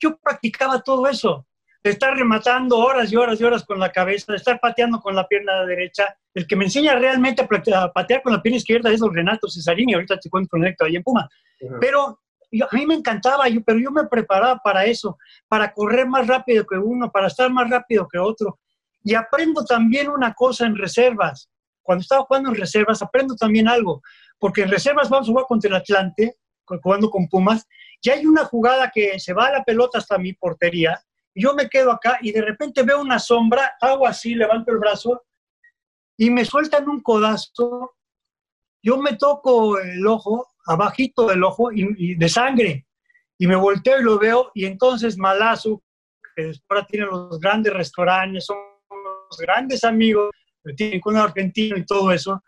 yo practicaba todo eso, de estar rematando horas y horas y horas con la cabeza, de estar pateando con la pierna derecha. El que me enseña realmente a patear con la pierna izquierda es don Renato Cesarini, ahorita te cuento con Héctor ahí en Puma. Pero a mí me encantaba, yo, pero yo me preparaba para eso, para correr más rápido que uno, para estar más rápido que otro. Y aprendo también una cosa en reservas. Cuando estaba jugando en reservas, aprendo también algo porque en reservas vamos a jugar contra el Atlante, jugando con Pumas, y hay una jugada que se va la pelota hasta mi portería, yo me quedo acá y de repente veo una sombra, hago así, levanto el brazo y me sueltan un codazo, yo me toco el ojo, abajito del ojo, y, de sangre, y me volteo y lo veo, y entonces Malazo, que ahora tiene los grandes restaurantes, son los grandes amigos, tienen con un argentino y todo eso,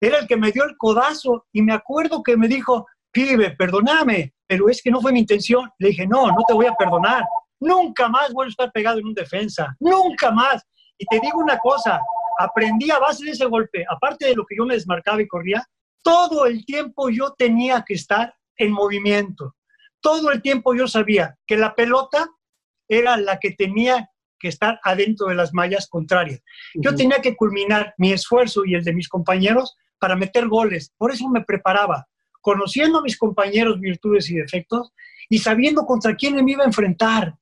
era el que me dio el codazo y me acuerdo que me dijo, pibe, perdóname, pero es que no fue mi intención. Le dije, no, no te voy a perdonar. Nunca más vuelvo a estar pegado en un defensa, nunca más. Y te digo una cosa, aprendí a base de ese golpe, aparte de lo que yo me desmarcaba y corría, todo el tiempo yo tenía que estar en movimiento. Todo el tiempo yo sabía que la pelota era la que tenía que estar adentro de las mallas contrarias. Yo tenía que culminar mi esfuerzo y el de mis compañeros para meter goles. Por eso me preparaba, conociendo a mis compañeros virtudes y defectos y sabiendo contra quién me iba a enfrentar.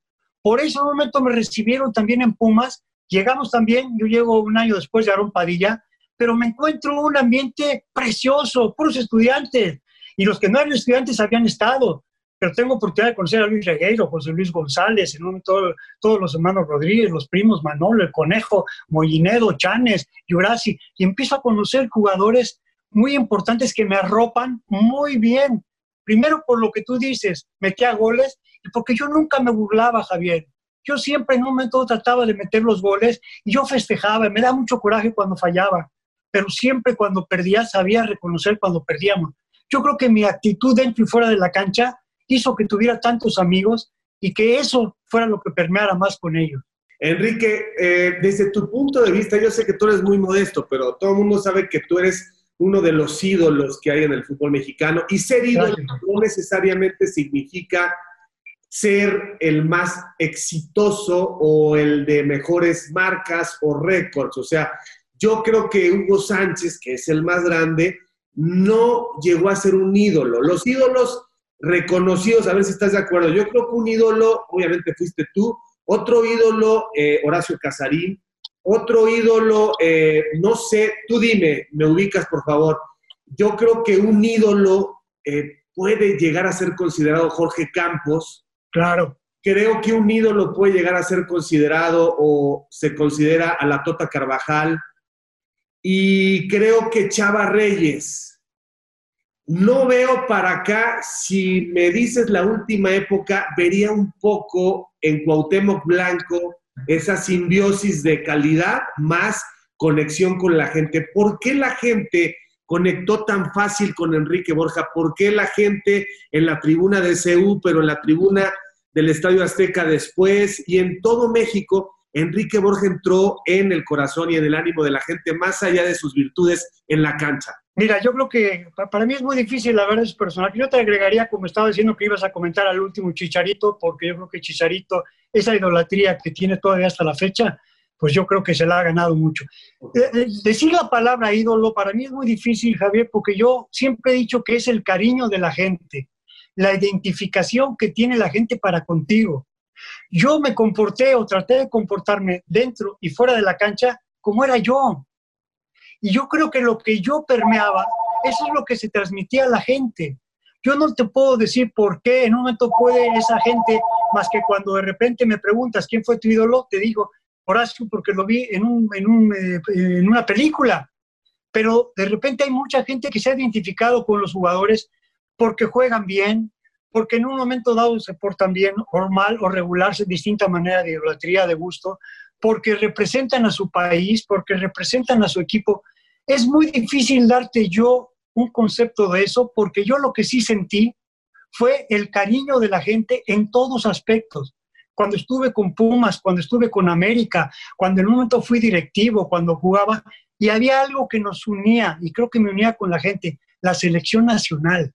Por un momento me recibieron también en Pumas. Llegamos también, yo llego un año después de Aaron Padilla, pero me encuentro un ambiente precioso, puros estudiantes. Y los que no eran estudiantes habían estado pero tengo oportunidad de conocer a Luis Regueiro, José Luis González, en un, todo, todos los hermanos Rodríguez, los primos Manolo, el Conejo, Mollinedo, Chanes, Yurasi, y empiezo a conocer jugadores muy importantes que me arropan muy bien. Primero por lo que tú dices, metía goles, porque yo nunca me burlaba, Javier. Yo siempre en un momento trataba de meter los goles y yo festejaba, me da mucho coraje cuando fallaba, pero siempre cuando perdía sabía reconocer cuando perdíamos. Yo creo que mi actitud dentro y fuera de la cancha hizo que tuviera tantos amigos y que eso fuera lo que permeara más con ellos. Enrique, eh, desde tu punto de vista, yo sé que tú eres muy modesto, pero todo el mundo sabe que tú eres uno de los ídolos que hay en el fútbol mexicano y ser ídolo no necesariamente significa ser el más exitoso o el de mejores marcas o récords. O sea, yo creo que Hugo Sánchez, que es el más grande, no llegó a ser un ídolo. Los ídolos reconocidos, a ver si estás de acuerdo. Yo creo que un ídolo, obviamente fuiste tú, otro ídolo, eh, Horacio Casarín, otro ídolo, eh, no sé, tú dime, me ubicas por favor. Yo creo que un ídolo, eh, puede llegar a ser considerado Jorge Campos. Claro. Creo que un ídolo puede llegar a ser considerado o se considera a la Tota Carvajal. Y creo que Chava Reyes. No veo para acá, si me dices la última época, vería un poco en Cuauhtémoc Blanco esa simbiosis de calidad más conexión con la gente. ¿Por qué la gente conectó tan fácil con Enrique Borja? ¿Por qué la gente en la tribuna de CU, pero en la tribuna del Estadio Azteca después y en todo México, Enrique Borja entró en el corazón y en el ánimo de la gente más allá de sus virtudes en la cancha? Mira, yo creo que para mí es muy difícil la verdad es personal. Yo te agregaría, como estaba diciendo, que ibas a comentar al último Chicharito, porque yo creo que Chicharito, esa idolatría que tiene todavía hasta la fecha, pues yo creo que se la ha ganado mucho. Eh, eh, decir la palabra ídolo para mí es muy difícil, Javier, porque yo siempre he dicho que es el cariño de la gente, la identificación que tiene la gente para contigo. Yo me comporté o traté de comportarme dentro y fuera de la cancha como era yo. Y yo creo que lo que yo permeaba, eso es lo que se transmitía a la gente. Yo no te puedo decir por qué en un momento puede esa gente, más que cuando de repente me preguntas quién fue tu ídolo, te digo, Horacio porque lo vi en, un, en, un, eh, en una película. Pero de repente hay mucha gente que se ha identificado con los jugadores porque juegan bien, porque en un momento dado se portan bien o mal o regularse distinta manera de idolatría, de gusto, porque representan a su país, porque representan a su equipo. Es muy difícil darte yo un concepto de eso, porque yo lo que sí sentí fue el cariño de la gente en todos aspectos cuando estuve con Pumas, cuando estuve con América, cuando en un momento fui directivo, cuando jugaba, y había algo que nos unía, y creo que me unía con la gente, la selección nacional.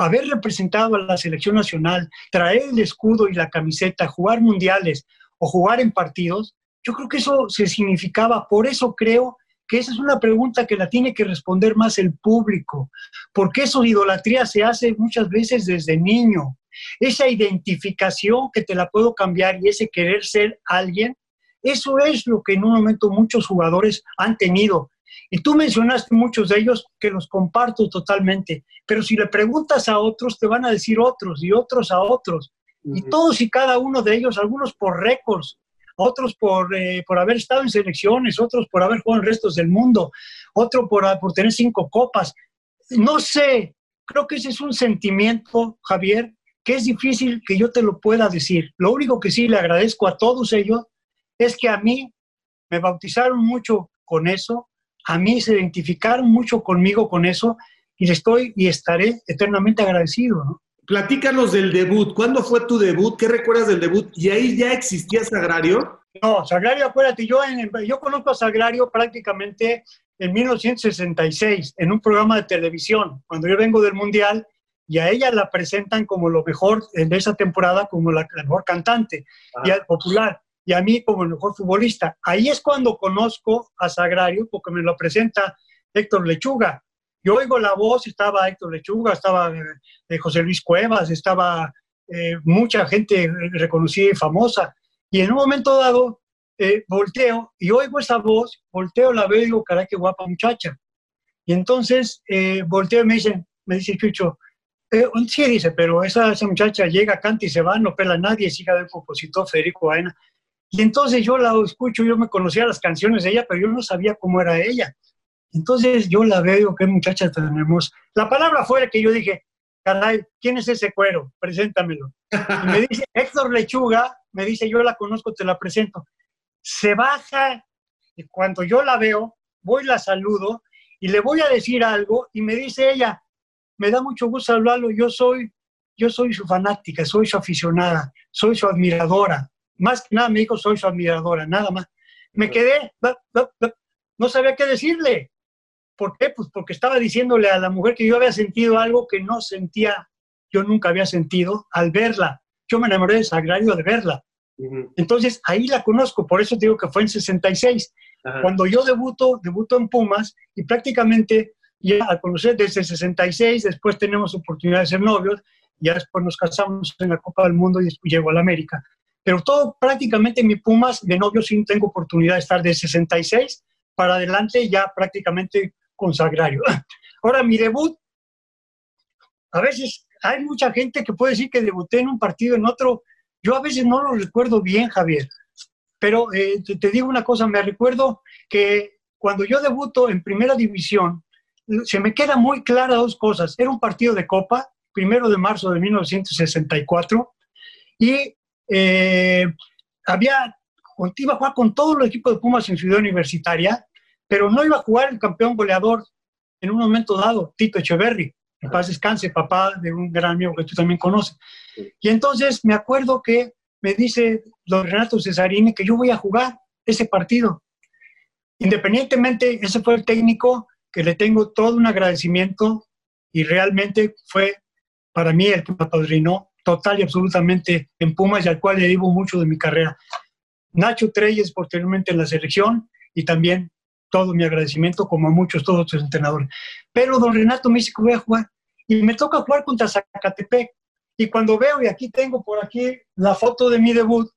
Haber representado a la selección nacional, traer el escudo y la camiseta, jugar mundiales o jugar en partidos, yo creo que eso se significaba. Por eso creo que esa es una pregunta que la tiene que responder más el público, porque eso idolatría se hace muchas veces desde niño. Esa identificación que te la puedo cambiar y ese querer ser alguien, eso es lo que en un momento muchos jugadores han tenido. Y tú mencionaste muchos de ellos que los comparto totalmente, pero si le preguntas a otros, te van a decir otros y otros a otros. Y todos y cada uno de ellos, algunos por récords, otros por, eh, por haber estado en selecciones, otros por haber jugado en restos del mundo, otro por, por tener cinco copas. No sé, creo que ese es un sentimiento, Javier, que es difícil que yo te lo pueda decir. Lo único que sí le agradezco a todos ellos es que a mí me bautizaron mucho con eso, a mí se identificaron mucho conmigo con eso y le estoy y estaré eternamente agradecido. Platícanos del debut. ¿Cuándo fue tu debut? ¿Qué recuerdas del debut? ¿Y ahí ya existía Sagrario? No, Sagrario, acuérdate, yo, en yo conozco a Sagrario prácticamente en 1966, en un programa de televisión. Cuando yo vengo del Mundial, y a ella la presentan como lo mejor en esa temporada, como la, mejor cantante y al popular, y a mí como el mejor futbolista. Ahí es cuando conozco a Sagrario, porque me lo presenta Héctor Lechuga. Yo oigo la voz, estaba Héctor Lechuga, estaba eh, José Luis Cuevas, estaba eh, mucha gente reconocida y famosa. Y en un momento dado, eh, volteo y oigo esa voz, volteo, la veo y digo, caray, qué guapa muchacha. Y entonces volteo y me dicen, me dice Chucho, eh, sí, dice, pero esa, esa muchacha llega, canta y se va, no pela a nadie, es hija del compositor Federico Baena. Y entonces yo la escucho, yo me conocía las canciones de ella, pero yo no sabía cómo era ella. Entonces yo la veo, qué muchacha tan hermosa. La palabra fue que yo dije, caray, ¿quién es ese cuero? Preséntamelo. Y me dice, Héctor Lechuga, me dice, yo la conozco, te la presento. Se baja y cuando yo la veo, voy, la saludo y le voy a decir algo y me dice ella, me da mucho gusto hablarlo. Yo soy, yo soy su fanática, soy su aficionada, soy su admiradora. Más que nada me dijo, soy su admiradora, nada más. Me quedé, no sabía qué decirle. ¿Por qué? Pues porque estaba diciéndole a la mujer que yo había sentido algo que no sentía, yo nunca había sentido al verla. Yo me enamoré de Sagrario de verla. Entonces ahí la conozco, por eso digo que fue en 66. Cuando yo debuto, debuto en Pumas y prácticamente ya al conocer desde 66, después tenemos oportunidad de ser novios, ya después nos casamos en la Copa del Mundo y llego a la América. Pero todo prácticamente mi Pumas de novio sí tengo oportunidad de estar de 66 para adelante ya prácticamente consagrario. Ahora mi debut, a veces hay mucha gente que puede decir que debuté en un partido, en otro. Yo a veces no lo recuerdo bien, Javier. Pero eh, te, digo una cosa, me recuerdo que cuando yo debuto en primera división, se me queda muy clara dos cosas. Era un partido de Copa, primero de marzo de 1964, y eh, había, iba a jugar con todo el equipo de Pumas en Ciudad Universitaria, pero no iba a jugar el campeón goleador en un momento dado, Tito Echeverry. En paz descanse, papá de un gran amigo que tú también conoces. Y entonces me acuerdo que me dice don Renato Cesarini que yo voy a jugar ese partido. Independientemente, ese fue el técnico que le tengo todo un agradecimiento y realmente fue para mí el que me apadrinó total y absolutamente en Pumas y al cual le debo mucho de mi carrera. Nacho Treyes posteriormente en la selección y también todo mi agradecimiento como a muchos, todos los entrenadores. Pero don Renato me dice voy a jugar y me toca jugar contra Zacatepec. Y cuando veo, y aquí tengo por aquí la foto de mi debut,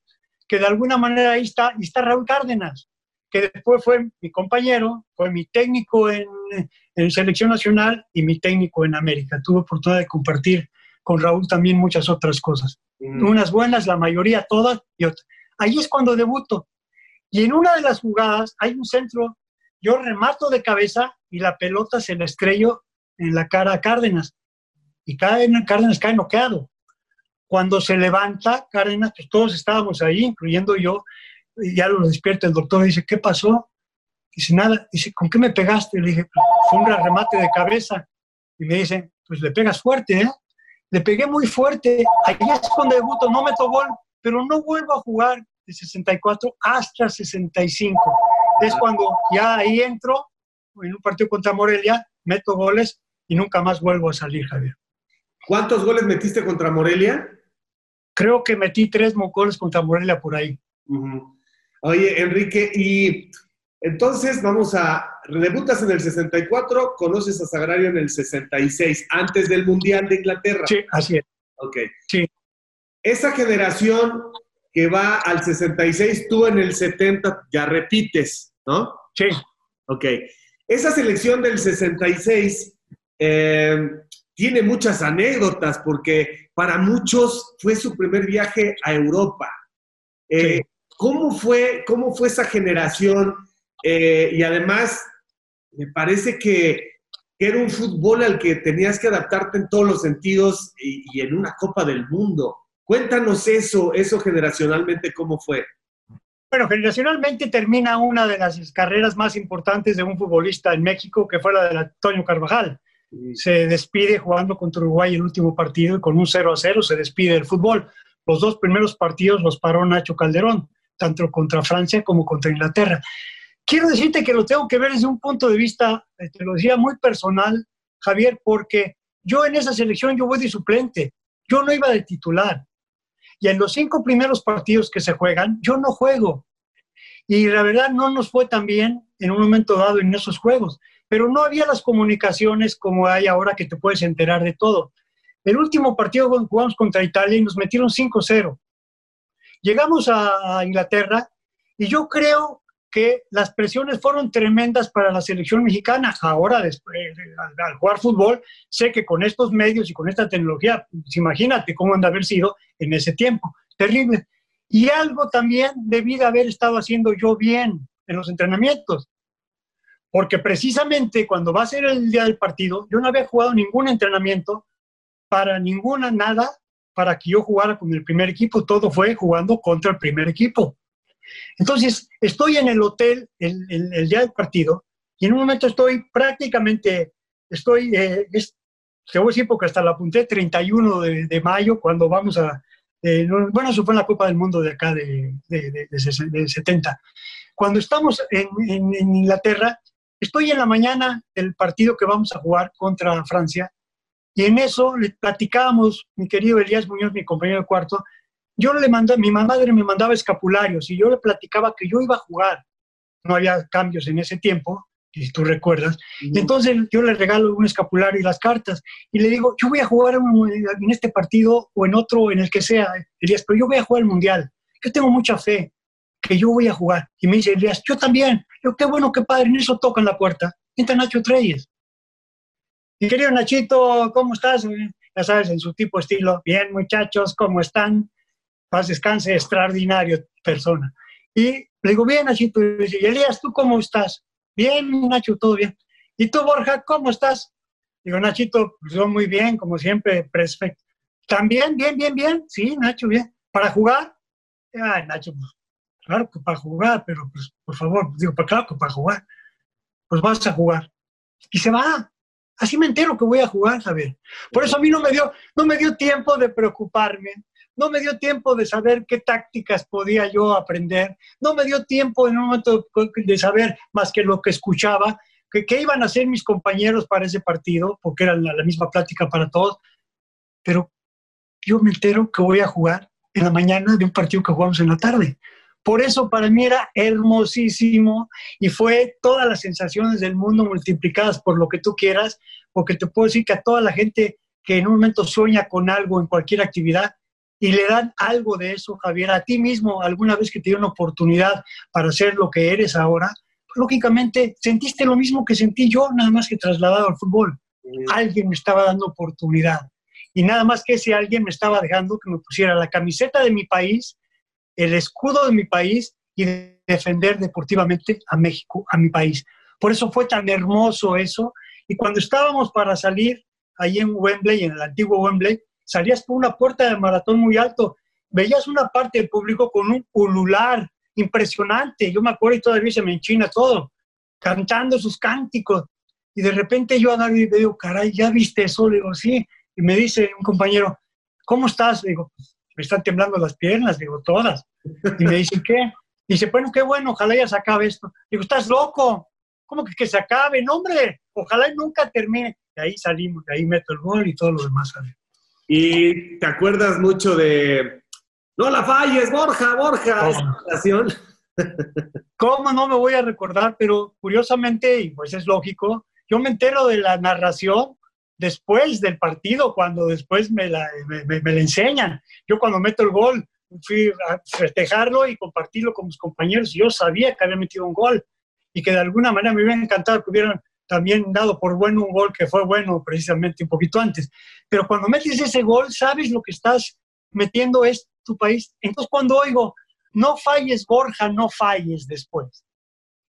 que de alguna manera ahí está, y está Raúl Cárdenas, que después fue mi compañero, fue mi técnico en, en Selección Nacional y mi técnico en América. Tuve oportunidad de compartir con Raúl también muchas otras cosas. Mm. Unas buenas, la mayoría, todas y otras. Ahí es cuando debuto. Y en una de las jugadas hay un centro, yo remato de cabeza y la pelota se la estrello en la cara a Cárdenas. Y Cárdenas cae noqueado. Cuando se levanta Cárdenas, pues todos estábamos ahí, incluyendo yo, y ya lo despierta el doctor y dice, ¿qué pasó? Dice, nada. Dice, ¿con qué me pegaste? Le dije, fue un remate de cabeza. Y me dice, pues le pegas fuerte, ¿eh? Le pegué muy fuerte. Ahí es cuando debuto, no meto gol, pero no vuelvo a jugar de 64 hasta 65. Es cuando ya ahí entro en un partido contra Morelia, meto goles y nunca más vuelvo a salir, Javier. ¿Cuántos goles metiste contra Morelia? Creo que metí tres goles contra Morelia por ahí. Oye, Enrique, y entonces vamos a, debutas en el 64, conoces a Sagrario en el 66, antes del Mundial de Inglaterra. Sí, así es. Ok. Sí. Esa generación que va al 66, tú en el 70 ya repites, ¿no? Sí. Ok. Esa selección del 66 eh, tiene muchas anécdotas porque para muchos fue su primer viaje a Europa. Eh, ¿cómo, fue, ¿Cómo fue esa generación? Eh, y además, me parece que, era un fútbol al que tenías que adaptarte en todos los sentidos y, en una Copa del Mundo. Cuéntanos eso, eso generacionalmente, ¿cómo fue? Bueno, generacionalmente termina una de las carreras más importantes de un futbolista en México, que fue la de Antonio Carvajal. Se despide jugando contra Uruguay el último partido y con un 0 a 0 se despide del fútbol. Los dos primeros partidos los paró Nacho Calderón, tanto contra Francia como contra Inglaterra. Quiero decirte que lo tengo que ver desde un punto de vista, eh, te lo decía, muy personal, Javier, porque yo en esa selección yo voy de suplente, yo no iba de titular. Y en los cinco primeros partidos que se juegan, yo no juego. Y la verdad no nos fue tan bien en un momento dado en esos juegos, pero no había las comunicaciones como hay ahora que te puedes enterar de todo. El último partido jugamos contra Italia y nos metieron 5-0. Llegamos a Inglaterra y yo creo que las presiones fueron tremendas para la selección mexicana. Ahora, después, al, jugar fútbol, sé que con estos medios y con esta tecnología, pues, imagínate cómo han de haber sido en ese tiempo. Terrible. Y algo también debí de haber estado haciendo yo bien en los entrenamientos. Porque precisamente cuando va a ser el día del partido, yo no había jugado ningún entrenamiento para ninguna nada para que yo jugara con el primer equipo. Todo fue jugando contra el primer equipo. Entonces, estoy en el hotel el, día del partido y en un momento estoy prácticamente, estoy, eh, te voy a decir porque hasta la apunté 31 de, mayo cuando vamos a, bueno, eso la Copa del Mundo de acá de, de, 70. Cuando estamos en, en, Inglaterra, estoy en la mañana del partido que vamos a jugar contra Francia y en eso le platicábamos, mi querido Elías Muñoz, mi compañero de cuarto, yo le mandaba, mi madre me mandaba escapularios y yo le platicaba que yo iba a jugar. No había cambios en ese tiempo, si tú recuerdas. Entonces yo le regalo un escapulario y las cartas y le digo, yo voy a jugar en este partido o en otro, en el que sea, Elías, pero yo voy a jugar el Mundial. Yo tengo mucha fe que yo voy a jugar. Y me dice Elías, yo también. Yo, qué bueno, qué padre. En eso tocan la puerta. Entra Nacho Treyes. Mi querido Nachito, ¿cómo estás? ya sabes, en su tipo estilo, bien muchachos, ¿cómo están? Paz descanse, extraordinario persona. Y le digo, bien, Nachito, y Elías, ¿tú cómo estás? Bien, Nacho, todo bien. ¿Y tú, Borja, cómo estás? Digo, Nachito, pues yo muy bien, como siempre, perfecto. También, bien, bien, bien. Sí, Nacho, bien. ¿Para jugar? Ay, Nacho, pues, claro que para jugar, pero pues, por favor, digo, pues, claro que para jugar. Pues vas a jugar. Y se va. Así me entero que voy a jugar, Javier. Por eso a mí no me dio, no me dio tiempo de preocuparme, no me dio tiempo de saber qué tácticas podía yo aprender, no me dio tiempo en un momento de saber más que lo que escuchaba, que qué iban a hacer mis compañeros para ese partido, porque era la, la misma plática para todos, pero yo me entero que voy a jugar en la mañana de un partido que jugamos en la tarde. Por eso para mí era hermosísimo y fue todas las sensaciones del mundo multiplicadas por lo que tú quieras, porque te puedo decir que a toda la gente que en un momento sueña con algo en cualquier actividad y le dan algo de eso, Javier, a ti mismo, alguna vez que te dio una oportunidad para ser lo que eres ahora, lógicamente sentiste lo mismo que sentí yo, nada más que trasladado al fútbol. Alguien me estaba dando oportunidad y nada más que ese alguien me estaba dejando que me pusiera la camiseta de mi país, el escudo de mi país y defender deportivamente a México, a mi país. Por eso fue tan hermoso eso. Y cuando estábamos para salir ahí en Wembley, en el antiguo Wembley, salías por una puerta de maratón muy alto, veías una parte del público con un ulular impresionante. Yo me acuerdo y todavía se me enchina todo, cantando sus cánticos. Y de repente yo agarro y digo, caray, ¿ya viste eso? Le digo, sí. Y me dice un compañero, ¿cómo estás? digo, me están temblando las piernas, digo, todas. Y me dice, ¿qué? dice, bueno, qué bueno, ojalá ya se acabe esto. Digo, estás loco. ¿Cómo que, que se acabe? No, hombre, ojalá nunca termine. Y ahí salimos, de ahí meto el gol y todo lo demás. Y te acuerdas mucho de, no la falles, Borja, Borja, ¿Cómo? ¿Cómo no me voy a recordar? Pero curiosamente, y pues es lógico, yo me entero de la narración después del partido, cuando después me la, me, me, enseñan. Yo cuando meto el gol, fui a festejarlo y compartirlo con mis compañeros. Yo sabía que había metido un gol y que de alguna manera me hubiera encantado que hubieran también dado por bueno un gol que fue bueno precisamente un poquito antes. Pero cuando metes ese gol, sabes lo que estás metiendo es tu país. Entonces cuando oigo, no falles Borja, no falles después.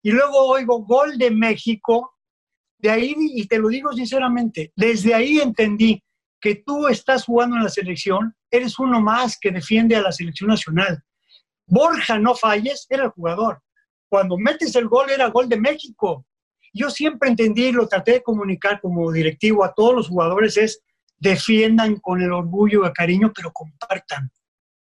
Y luego oigo gol de México, de ahí, y te lo digo sinceramente, desde ahí entendí que tú estás jugando en la selección, eres uno más que defiende a la selección nacional. Borja, no falles, era el jugador. Cuando metes el gol, era gol de México. Yo siempre entendí y lo traté de comunicar como directivo a todos los jugadores es defiendan con el orgullo y el cariño, pero compartan,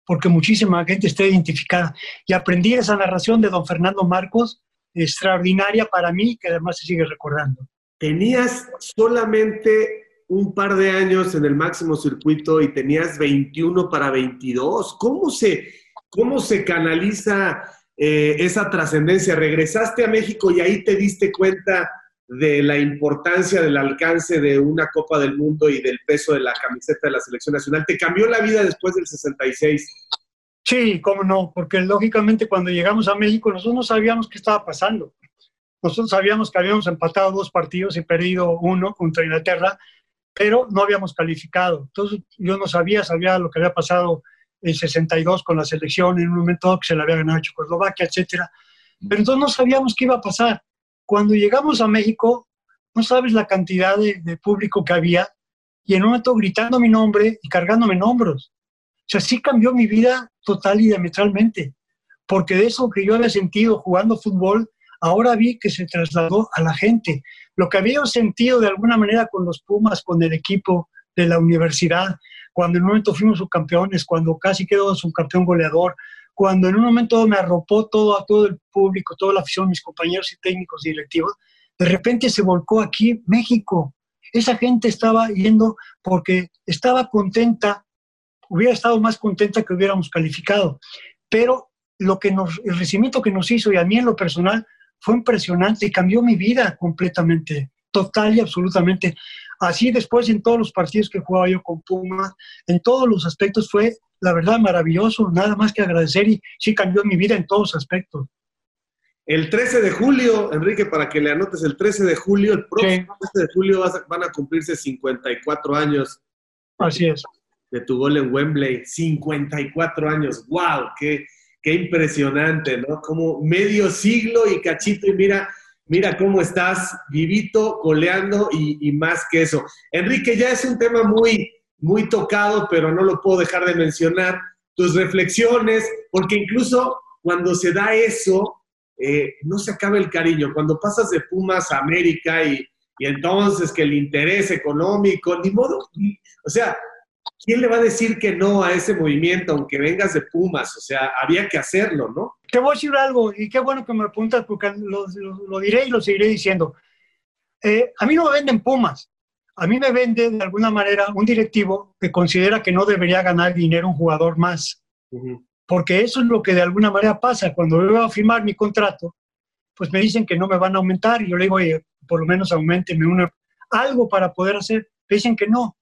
porque muchísima gente está identificada. Y aprendí esa narración de don Fernando Marcos, extraordinaria para mí, que además se sigue recordando tenías solamente un par de años en el máximo circuito y tenías 21 para 22. ¿Cómo se, cómo se canaliza eh, esa trascendencia? Regresaste a México y ahí te diste cuenta de la importancia del alcance de una Copa del Mundo y del peso de la camiseta de la selección nacional. ¿Te cambió la vida después del 66? Sí, cómo no, porque lógicamente cuando llegamos a México nosotros no sabíamos qué estaba pasando. Nosotros sabíamos que habíamos empatado dos partidos y perdido uno contra Inglaterra, pero no habíamos calificado. Entonces yo no sabía, sabía lo que había pasado en 62 con la selección, en un momento que se la había ganado Checoslovaquia, etcétera. Pero entonces no sabíamos qué iba a pasar. Cuando llegamos a México, no sabes la cantidad de, de público que había y en un momento gritando mi nombre y cargándome en hombros. O sea, sí cambió mi vida total y diametralmente, porque de eso que yo había sentido jugando fútbol, ahora vi que se trasladó a la gente. Lo que había sentido de alguna manera con los Pumas, con el equipo de la universidad, cuando en un momento fuimos subcampeones, cuando casi quedó subcampeón goleador, cuando en un momento me arropó todo a todo el público, toda la afición, mis compañeros y técnicos y directivos, de repente se volcó aquí México. Esa gente estaba yendo porque estaba contenta, hubiera estado más contenta que hubiéramos calificado, pero lo que nos, el recibimiento que nos hizo y a mí en lo personal fue impresionante y cambió mi vida completamente, total y absolutamente. Así después en todos los partidos que jugaba yo con Puma, en todos los aspectos fue, la verdad, maravilloso, nada más que agradecer y sí cambió mi vida en todos aspectos. El 13 de julio, Enrique, para que le anotes, el 13 de julio, el próximo 13 de julio van a cumplirse 54 años Así es. De tu gol en Wembley, 54 años, wow, qué, qué impresionante, ¿no? Como medio siglo y cachito y mira, mira cómo estás vivito, coleando y, y más que eso. Enrique, ya es un tema muy, muy tocado, pero no lo puedo dejar de mencionar. Tus reflexiones, porque incluso cuando se da eso, eh, no se acaba el cariño. Cuando pasas de Pumas a América y, entonces que el interés económico, ni modo, o sea, ¿quién le va a decir que no a ese movimiento, aunque vengas de Pumas? O sea, había que hacerlo, ¿no? Te voy a decir algo, y qué bueno que me apuntas, porque lo, diré y lo seguiré diciendo. Eh, a mí no me venden Pumas, a mí me vende de alguna manera un directivo que considera que no debería ganar dinero un jugador más. Porque eso es lo que de alguna manera pasa. Cuando yo voy a firmar mi contrato, pues me dicen que no me van a aumentar. Y yo le digo, oye, por lo menos aumentenme una, algo para poder hacer. Me dicen que no.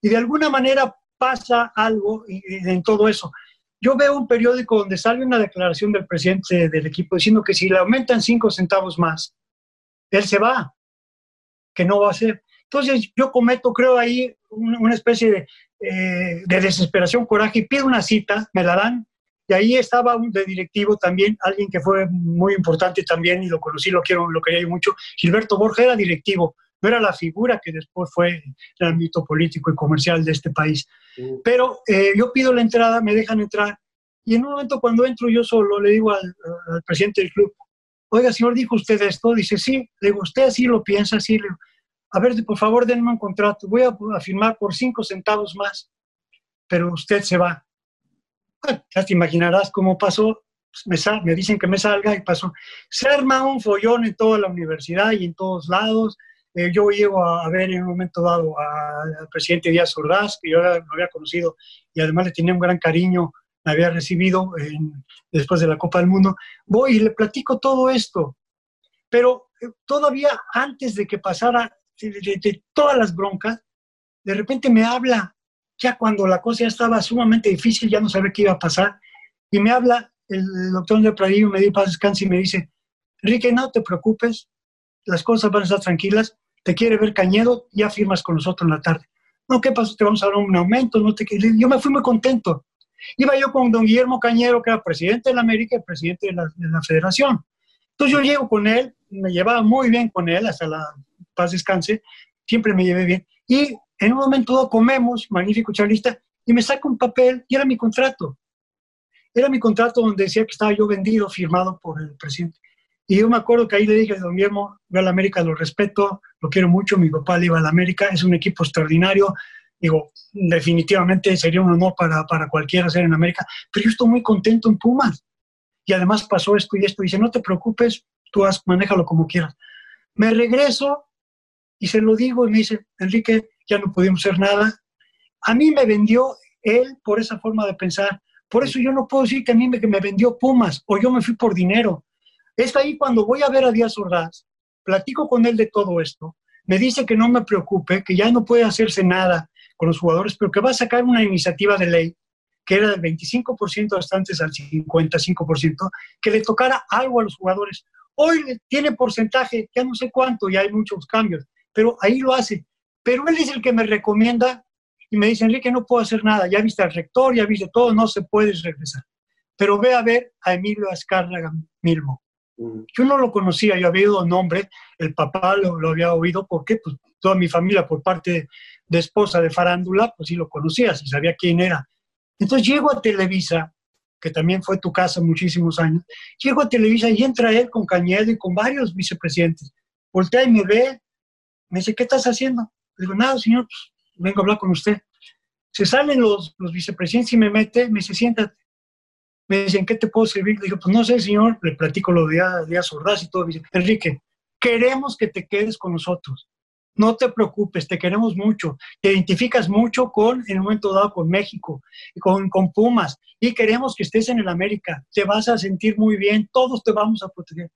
Y de alguna manera pasa algo en todo eso. Yo veo un periódico donde sale una declaración del presidente del equipo diciendo que si le aumentan cinco centavos más, él se va, que no va a ser. Entonces yo cometo, creo ahí, una especie eh, de, desesperación, coraje, y pido una cita, me la dan, y ahí estaba un de directivo también, alguien que fue muy importante también, y lo conocí, lo quiero, lo quería mucho, Gilberto Borja era directivo, no era la figura que después fue el ámbito político y comercial de este país. Pero eh, yo pido la entrada, me dejan entrar, y en un momento cuando entro yo solo, le digo al, al presidente del club, oiga, señor, dijo usted esto, dice, sí, le digo, usted así lo piensa, sí, le digo, a ver, por favor, denme un contrato, voy a, firmar por cinco centavos más, pero usted se va. ya te imaginarás cómo pasó, pues, me, me, dicen que me salga y pasó. Se arma un follón en toda la universidad y en todos lados. Eh, yo llego a, ver en un momento dado al presidente Díaz Ordaz, que yo lo había conocido y además le tenía un gran cariño, me había recibido después de la Copa del Mundo. Voy y le platico todo esto, pero eh, todavía antes de que pasara de, todas las broncas, de repente me habla, ya cuando la cosa ya estaba sumamente difícil, ya no sabía qué iba a pasar, y me habla el doctor de Pradillo, me dio paz descanso y me dice, Enrique, no te preocupes, las cosas van a estar tranquilas, te quiere ver Cañedo, ya firmas con nosotros en la tarde. No, ¿qué pasó? Te vamos a dar un aumento, no te Yo me fui muy contento. Iba yo con don Guillermo Cañero, que era presidente de la América y presidente de la, de la federación. Entonces yo llego con él, me llevaba muy bien con él hasta la paz descanse, siempre me llevé bien. Y en un momento comemos, magnífico charlista, y me saca un papel y era mi contrato. Era mi contrato donde decía que estaba yo vendido, firmado por el presidente. Y yo me acuerdo que ahí le dije, don Guillermo, voy a la América, lo respeto, lo quiero mucho, mi papá le iba a la América, es un equipo extraordinario, digo, definitivamente sería un honor para, para cualquiera ser en América, pero yo estoy muy contento en Pumas. Y además pasó esto y esto, dice, no te preocupes, tú haz, manéjalo como quieras. Me regreso y se lo digo y me dice, Enrique, ya no pudimos hacer nada. A mí me vendió él por esa forma de pensar. Por eso yo no puedo decir que a mí me, me vendió Pumas o yo me fui por dinero. Es ahí cuando voy a ver a Díaz Ordaz, platico con él de todo esto, me dice que no me preocupe, que ya no puede hacerse nada con los jugadores, pero que va a sacar una iniciativa de ley que era del 25% hasta antes al 55%, que le tocara algo a los jugadores. Hoy tiene porcentaje, ya no sé cuánto, ya hay muchos cambios, pero ahí lo hace. Pero él es el que me recomienda y me dice, Enrique, no puedo hacer nada, ya viste al rector, ya viste todo, no se puede regresar. Pero ve a ver a Emilio Azcárraga Milmo. Mm. Yo no lo conocía, yo había oído nombre, el papá lo, había oído, porque pues, toda mi familia por parte de, esposa de farándula, pues sí lo conocía, se sabía quién era. Entonces llego a Televisa, que también fue tu casa muchísimos años, llego a Televisa y entra él con Cañedo y con varios vicepresidentes. Voltea y me ve, me dice, ¿qué estás haciendo? Le digo, nada, señor, pues, vengo a hablar con usted. Se salen los, los vicepresidentes y me mete, me dice, siéntate. Me dicen, ¿qué te puedo servir? Le digo, pues no sé, señor, le platico lo de Díaz Ordaz y todo. Me dice, Enrique, queremos que te quedes con nosotros. No te preocupes, te queremos mucho. Te identificas mucho con, en un momento dado, con México, con, con Pumas, y queremos que estés en el América. Te vas a sentir muy bien, todos te vamos a proteger.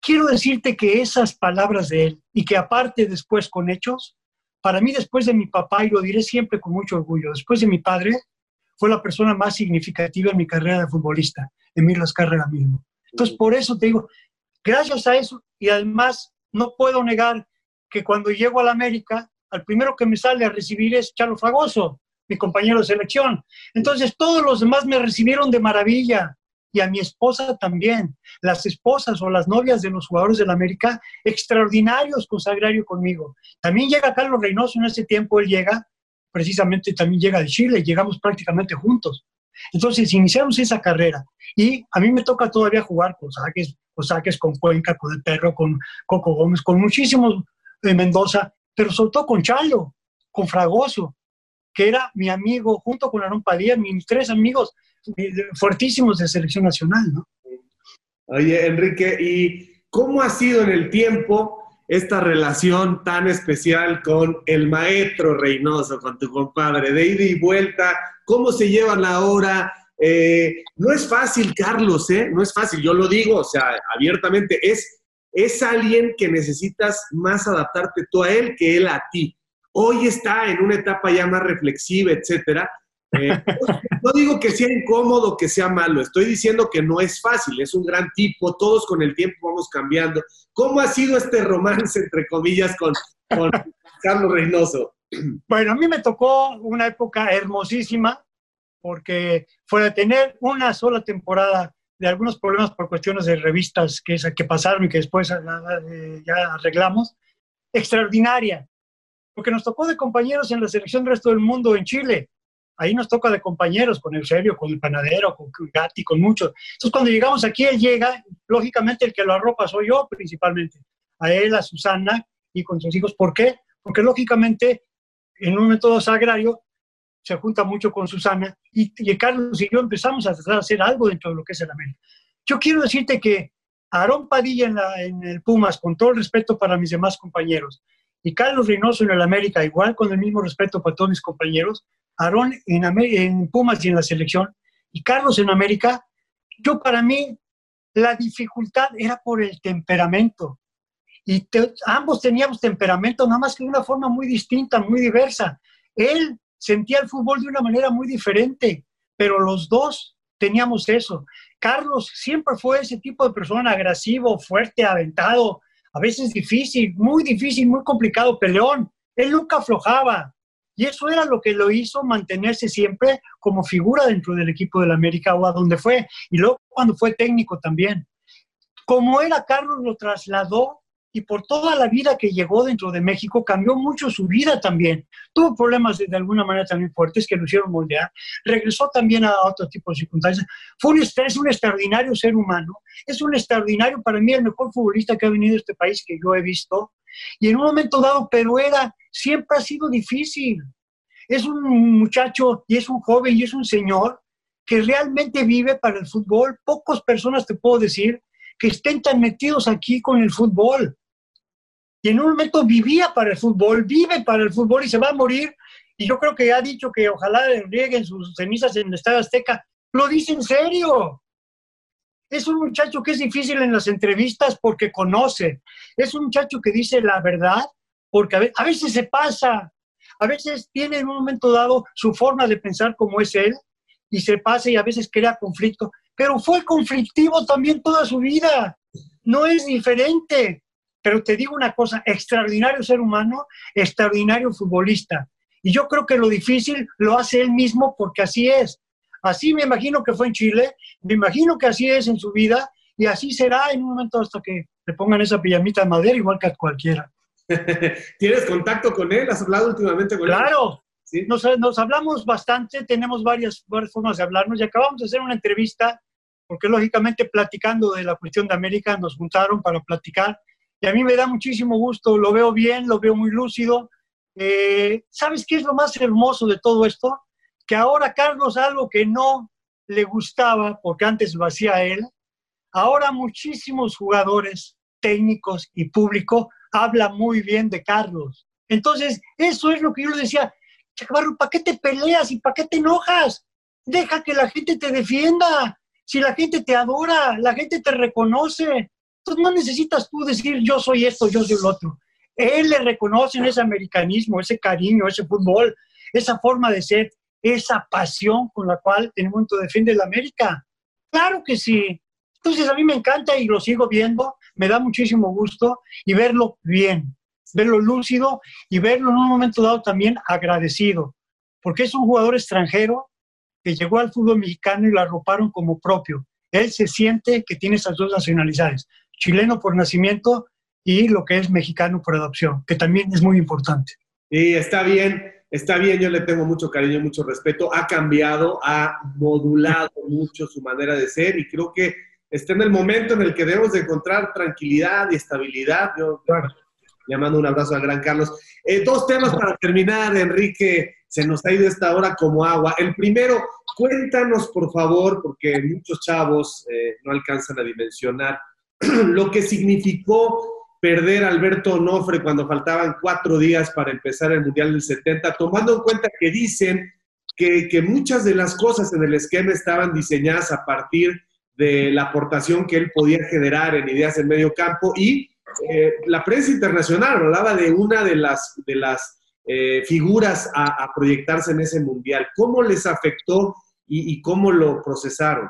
Quiero decirte que esas palabras de él y que aparte después con hechos, para mí después de mi papá, y lo diré siempre con mucho orgullo, después de mi padre, fue la persona más significativa en mi carrera de futbolista, Emilio Azcárraga mismo. Entonces, por eso te digo, gracias a eso, y además no puedo negar que cuando llego a la América, al primero que me sale a recibir es Chalo Fragoso, mi compañero de selección. Entonces todos los demás me recibieron de maravilla y a mi esposa también. Las esposas o las novias de los jugadores del América, extraordinarios con Sagrario conmigo. También llega Carlos Reynoso en ese tiempo, él llega, precisamente también llega de Chile, llegamos prácticamente juntos. Entonces iniciamos esa carrera y a mí me toca todavía jugar con saques, con saques, con Cuenca, con el Perro, con Coco Gómez, con muchísimos de Mendoza, pero soltó con Chalo, con Fragoso, que era mi amigo, junto con Aaron Padilla, mis tres amigos fuertísimos de selección nacional, ¿no? Oye, Enrique, ¿y cómo ha sido en el tiempo esta relación tan especial con el maestro Reynoso, con tu compadre, de ida y vuelta? ¿Cómo se llevan ahora? Eh, no es fácil, Carlos, ¿eh? No es fácil, yo lo digo, o sea, abiertamente, es, es alguien que necesitas más adaptarte tú a él que él a ti. Hoy está en una etapa ya más reflexiva, etcétera, eh, no digo que sea incómodo, que sea malo, estoy diciendo que no es fácil, es un gran tipo, todos con el tiempo vamos cambiando. ¿Cómo ha sido este romance, entre comillas, con, Carlos Reynoso? Bueno, a mí me tocó una época hermosísima, porque fue de tener una sola temporada de algunos problemas por cuestiones de revistas que, que pasaron y que después eh, ya arreglamos, extraordinaria, porque nos tocó de compañeros en la selección del resto del mundo en Chile ahí nos toca de compañeros, con Eusebio, con el panadero, con Gatti, con muchos. Entonces, cuando llegamos aquí, él llega, lógicamente el que lo arropa soy yo principalmente, a él, a Susana y con sus hijos. ¿Por qué? Porque lógicamente, en un método sagrario, se junta mucho con Susana y, Carlos y yo empezamos a tratar de hacer algo dentro de lo que es el América. Yo quiero decirte que Aarón Padilla en, en el Pumas, con todo el respeto para mis demás compañeros, y Carlos Reynoso en el América, igual con el mismo respeto para todos mis compañeros, Aarón en, Pumas y en la selección, y Carlos en América, yo para mí la dificultad era por el temperamento. Y ambos teníamos temperamento, nada más que de una forma muy distinta, muy diversa. Él sentía el fútbol de una manera muy diferente, pero los dos teníamos eso. Carlos siempre fue ese tipo de persona agresivo, fuerte, aventado, a veces difícil, muy difícil, muy complicado, peleón. Él nunca aflojaba. Y eso era lo que lo hizo mantenerse siempre como figura dentro del equipo del América o a donde fue. Y luego cuando fue técnico también. Como era Carlos, lo trasladó y por toda la vida que llegó dentro de México cambió mucho su vida también. Tuvo problemas de, alguna manera también fuertes que lo hicieron moldear. Regresó también a otro tipo de circunstancias. Fue un, es un extraordinario ser humano. Es un extraordinario, para mí, el mejor futbolista que ha venido a este país que yo he visto. Y en un momento dado, pero era, siempre ha sido difícil. Es un muchacho y es un joven y es un señor que realmente vive para el fútbol. Pocas personas te puedo decir que estén tan metidos aquí con el fútbol y en un momento vivía para el fútbol, vive para el fútbol y se va a morir. Y yo creo que ha dicho que ojalá rieguen sus cenizas en el Estado Azteca. Lo dice en serio. Es un muchacho que es difícil en las entrevistas porque conoce. Es un muchacho que dice la verdad porque a veces se pasa. A veces tiene en un momento dado su forma de pensar como es él y se pasa y a veces crea conflicto. Pero fue conflictivo también toda su vida. No es diferente. Pero te digo una cosa, extraordinario ser humano, extraordinario futbolista. Y yo creo que lo difícil lo hace él mismo porque así es. Así me imagino que fue en Chile, me imagino que así es en su vida y así será en un momento hasta que le pongan esa pijamita de madera igual que a cualquiera. ¿Tienes contacto con él? ¿Has hablado últimamente con él? Claro, nos, nos, hablamos bastante, tenemos varias, varias formas de hablarnos y acabamos de hacer una entrevista porque lógicamente platicando de la cuestión de América nos juntaron para platicar y a mí me da muchísimo gusto, lo veo bien, lo veo muy lúcido. Eh, ¿Sabes qué es lo más hermoso de todo esto? Que ahora Carlos algo que no le gustaba, porque antes lo hacía él, ahora muchísimos jugadores, técnicos y público hablan muy bien de Carlos. Entonces, eso es lo que yo le decía, Chacabarro, ¿para qué te peleas y para qué te enojas? Deja que la gente te defienda. Si la gente te adora, la gente te reconoce, entonces no necesitas tú decir yo soy esto, yo soy el otro. Él le reconoce ese americanismo, ese cariño, ese fútbol, esa forma de ser, esa pasión con la cual en el mundo defiende la América. Claro que sí. Entonces a mí me encanta y lo sigo viendo, me da muchísimo gusto y verlo bien. verlo lúcido y verlo en un momento dado también agradecido, porque es un jugador extranjero que llegó al fútbol mexicano y lo arroparon como propio. Él se siente que tiene esas dos nacionalidades, chileno por nacimiento y lo que es mexicano por adopción, que también es muy importante. Y está bien, está bien, yo le tengo mucho cariño, mucho respeto, ha cambiado, ha modulado mucho su manera de ser y creo que está en el momento en el que debemos de encontrar tranquilidad y estabilidad. Yo le mando un abrazo al gran Carlos. Eh, dos temas para terminar, Enrique, se nos ha ido esta hora como agua. El primero, cuéntanos por favor, porque muchos chavos eh, no alcanzan a dimensionar lo que significó perder a Alberto Onofre cuando faltaban cuatro días para empezar el Mundial del 70, tomando en cuenta que dicen que, muchas de las cosas en el esquema estaban diseñadas a partir de la aportación que él podía generar en ideas en medio campo y eh, la prensa internacional hablaba de una de las, de las eh, figuras a, proyectarse en ese mundial. ¿Cómo les afectó y, cómo lo procesaron?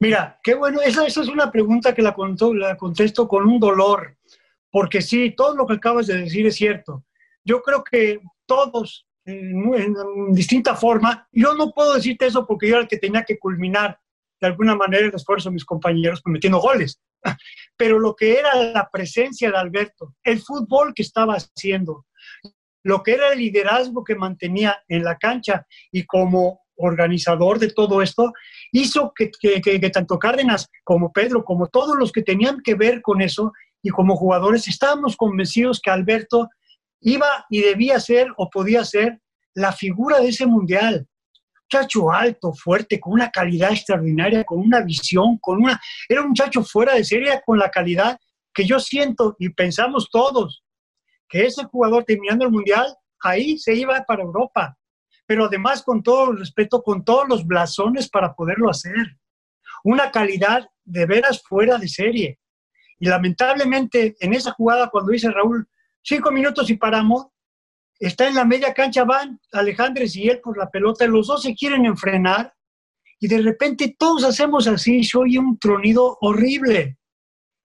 Mira, qué bueno, esa, esa es una pregunta que la, contesto con un dolor, porque sí, todo lo que acabas de decir es cierto. Yo creo que todos, en, distinta forma, yo no puedo decirte eso porque yo era el que tenía que culminar de alguna manera el esfuerzo de mis compañeros metiendo goles. Pero lo que era la presencia de Alberto, el fútbol que estaba haciendo, lo que era el liderazgo que mantenía en la cancha y como organizador de todo esto, hizo que, tanto Cárdenas como Pedro, como todos los que tenían que ver con eso, y como jugadores estábamos convencidos que Alberto iba y debía ser o podía ser la figura de ese mundial. Muchacho alto, fuerte, con una calidad extraordinaria, con una visión, con una... Era un muchacho fuera de serie con la calidad que yo siento y pensamos todos, que ese jugador terminando el mundial, ahí se iba para Europa. Pero además, con todo el respeto, con todos los blasones para poderlo hacer. Una calidad de veras fuera de serie. Y lamentablemente en esa jugada, cuando dice Raúl, cinco minutos y paramos, está en la media cancha, van Alejandres y él por la pelota, los dos se quieren enfrenar y de repente todos hacemos así, se oye un tronido horrible.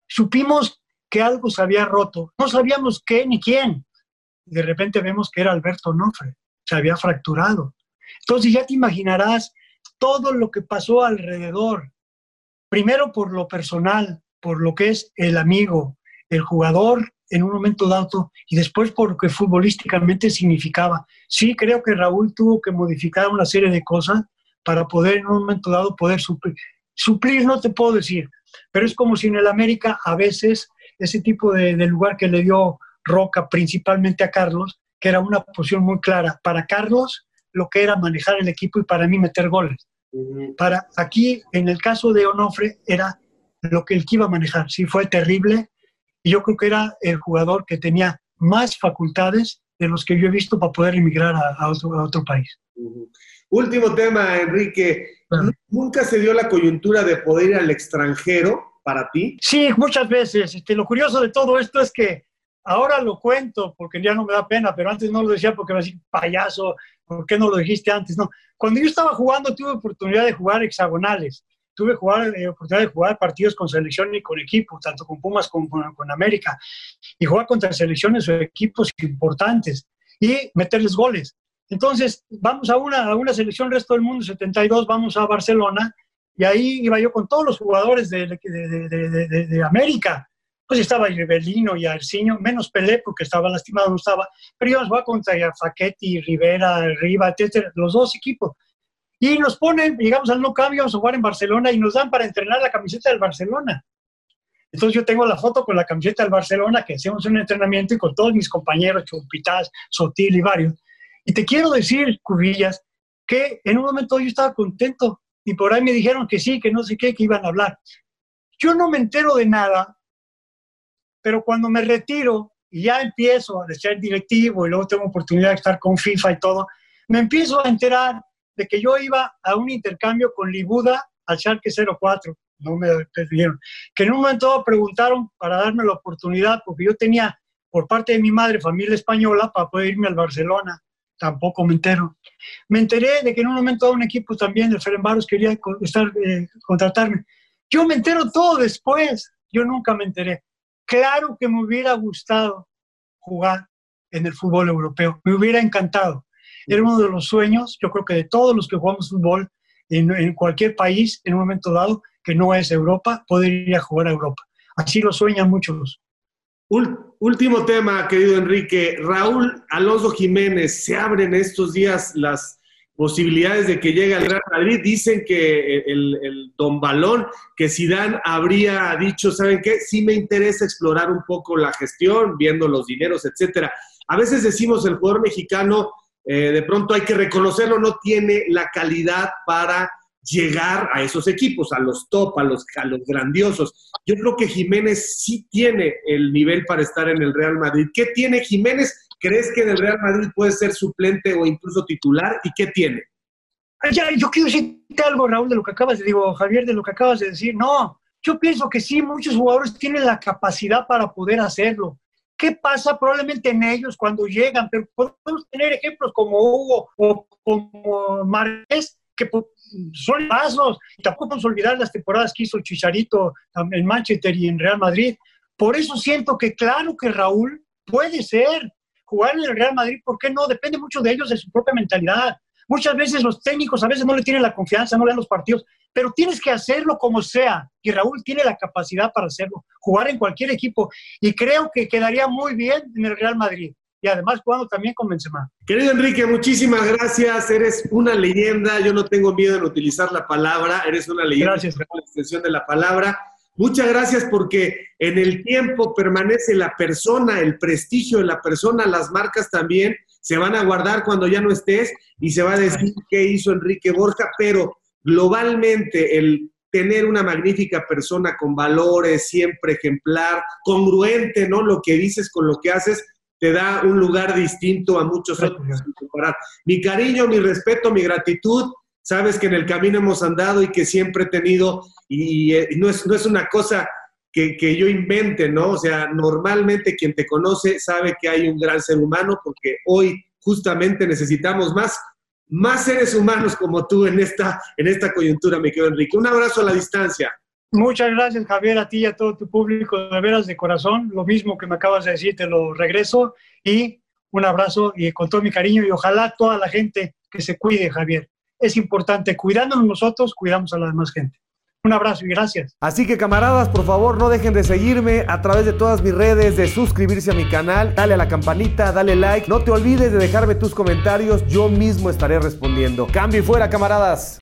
Supimos que algo se había roto, no sabíamos qué ni quién. de repente vemos que era Alberto Nofre, se había fracturado. Entonces ya te imaginarás todo lo que pasó alrededor. Primero por lo personal, por lo que es el amigo, el jugador en un momento dado y después por lo que futbolísticamente significaba. Sí, creo que Raúl tuvo que modificar una serie de cosas para poder en un momento dado poder suplir. Suplir no te puedo decir, pero es como si en el América a veces ese tipo de, lugar que le dio Roca principalmente a Carlos, que era una posición muy clara. Para Carlos, lo que era manejar el equipo y para mí meter goles. Para aquí, en el caso de Onofre, era lo que él iba a manejar. Sí, fue terrible. Y yo creo que era el jugador que tenía más facultades de los que yo he visto para poder emigrar a, otro, país. Último tema, Enrique. ¿Nunca se dio la coyuntura de poder ir al extranjero para ti? Sí, muchas veces. Este, lo curioso de todo esto es que ahora lo cuento porque ya no me da pena, pero antes no lo decía porque me decía, payaso, ¿por qué no lo dijiste antes? No. Cuando yo estaba jugando tuve oportunidad de jugar hexagonales tuve jugar, eh, oportunidad de jugar partidos con selección y con equipo, tanto con Pumas como con, América, y jugar contra selecciones o equipos importantes y meterles goles. Entonces, vamos a una, a una selección resto del mundo, 72, vamos a Barcelona, y ahí iba yo con todos los jugadores de, de, de, América. Pues estaba Rivelino y Arciño, menos Pelé porque estaba lastimado, no estaba, pero íbamos a jugar contra Faquetti, Rivera, Riva, etcétera, los dos equipos. Y nos ponen, llegamos al no cambio, vamos a jugar en Barcelona y nos dan para entrenar la camiseta del Barcelona. Entonces yo tengo la foto con la camiseta del Barcelona, que hacemos un entrenamiento y con todos mis compañeros, Chumpitas, Sotil y varios. Y te quiero decir, Cubillas, que en un momento yo estaba contento y por ahí me dijeron que sí, que no sé qué, que iban a hablar. Yo no me entero de nada, pero cuando me retiro y ya empiezo a ser directivo y luego tengo oportunidad de estar con FIFA y todo, me empiezo a enterar de que yo iba a un intercambio con Libuda al Schalke 04. No me pidieron. Que en un momento preguntaron para darme la oportunidad, porque yo tenía por parte de mi madre familia española para poder irme al Barcelona. Tampoco me entero. Me enteré de que en un momento un equipo también de Ferenbaros quería estar, eh, contratarme. Yo me entero todo después. Yo nunca me enteré. Claro que me hubiera gustado jugar en el fútbol europeo. Me hubiera encantado. Era uno de los sueños, yo creo que de todos los que jugamos fútbol en, cualquier país, en un momento dado, que no es Europa, poder ir a jugar a Europa. Así lo sueñan muchos. Último tema, querido Enrique. Raúl Alonso Jiménez, se abren estos días las posibilidades de que llegue al Real Madrid. Dicen que el, Don Balón, que Zidane habría dicho, ¿saben qué? Sí me interesa explorar un poco la gestión, viendo los dineros, etcétera. A veces decimos el jugador mexicano, eh, de pronto hay que reconocerlo, no tiene la calidad para llegar a esos equipos, a los top, a los, a los grandiosos. Yo creo que Jiménez sí tiene el nivel para estar en el Real Madrid. ¿Qué tiene Jiménez? ¿Crees que en el Real Madrid puede ser suplente o incluso titular? ¿Y qué tiene? Ya, yo quiero decirte algo, Raúl, de lo que acabas de digo, Javier, de lo que acabas de decir. No, yo pienso que sí, muchos jugadores tienen la capacidad para poder hacerlo. ¿Qué pasa probablemente en ellos cuando llegan? Pero podemos tener ejemplos como Hugo o como Márquez, que son pasos. Tampoco podemos olvidar las temporadas que hizo Chicharito en Manchester y en Real Madrid. Por eso siento que claro que Raúl puede ser jugar en el Real Madrid, ¿por qué no? Depende mucho de ellos, de su propia mentalidad. Muchas veces los técnicos a veces no le tienen la confianza, no le dan los partidos, pero tienes que hacerlo como sea. Y Raúl tiene la capacidad para hacerlo, jugar en cualquier equipo. Y creo que quedaría muy bien en el Real Madrid y además jugando también con Benzema. Querido Enrique, muchísimas gracias. Eres una leyenda. Yo no tengo miedo en utilizar la palabra. Eres una leyenda. Gracias. La extensión de la palabra. Muchas gracias porque en el tiempo permanece la persona, el prestigio de la persona, las marcas también se van a guardar cuando ya no estés y se va a decir qué hizo Enrique Borja, pero globalmente el tener una magnífica persona con valores, siempre ejemplar, congruente, ¿no? Lo que dices con lo que haces, te da un lugar distinto a muchos otros. Mi cariño, mi respeto, mi gratitud. Sabes que en el camino hemos andado y que siempre he tenido, y, eh, no, es, no es una cosa que, que, yo invente, ¿no? O sea, normalmente quien te conoce sabe que hay un gran ser humano porque hoy justamente necesitamos más, más seres humanos como tú en esta, en esta coyuntura, me quedo Enrique. Un abrazo a la distancia. Muchas gracias, Javier, a ti y a todo tu público, de veras de corazón. Lo mismo que me acabas de decir, te lo regreso y un abrazo y con todo mi cariño y ojalá toda la gente que se cuide, Javier. Es importante, cuidándonos nosotros, cuidamos a la demás gente. Un abrazo y gracias. Así que camaradas, por favor, no dejen de seguirme a través de todas mis redes, de suscribirse a mi canal, dale a la campanita, dale like. No te olvides de dejarme tus comentarios, yo mismo estaré respondiendo. Cambio y fuera, camaradas.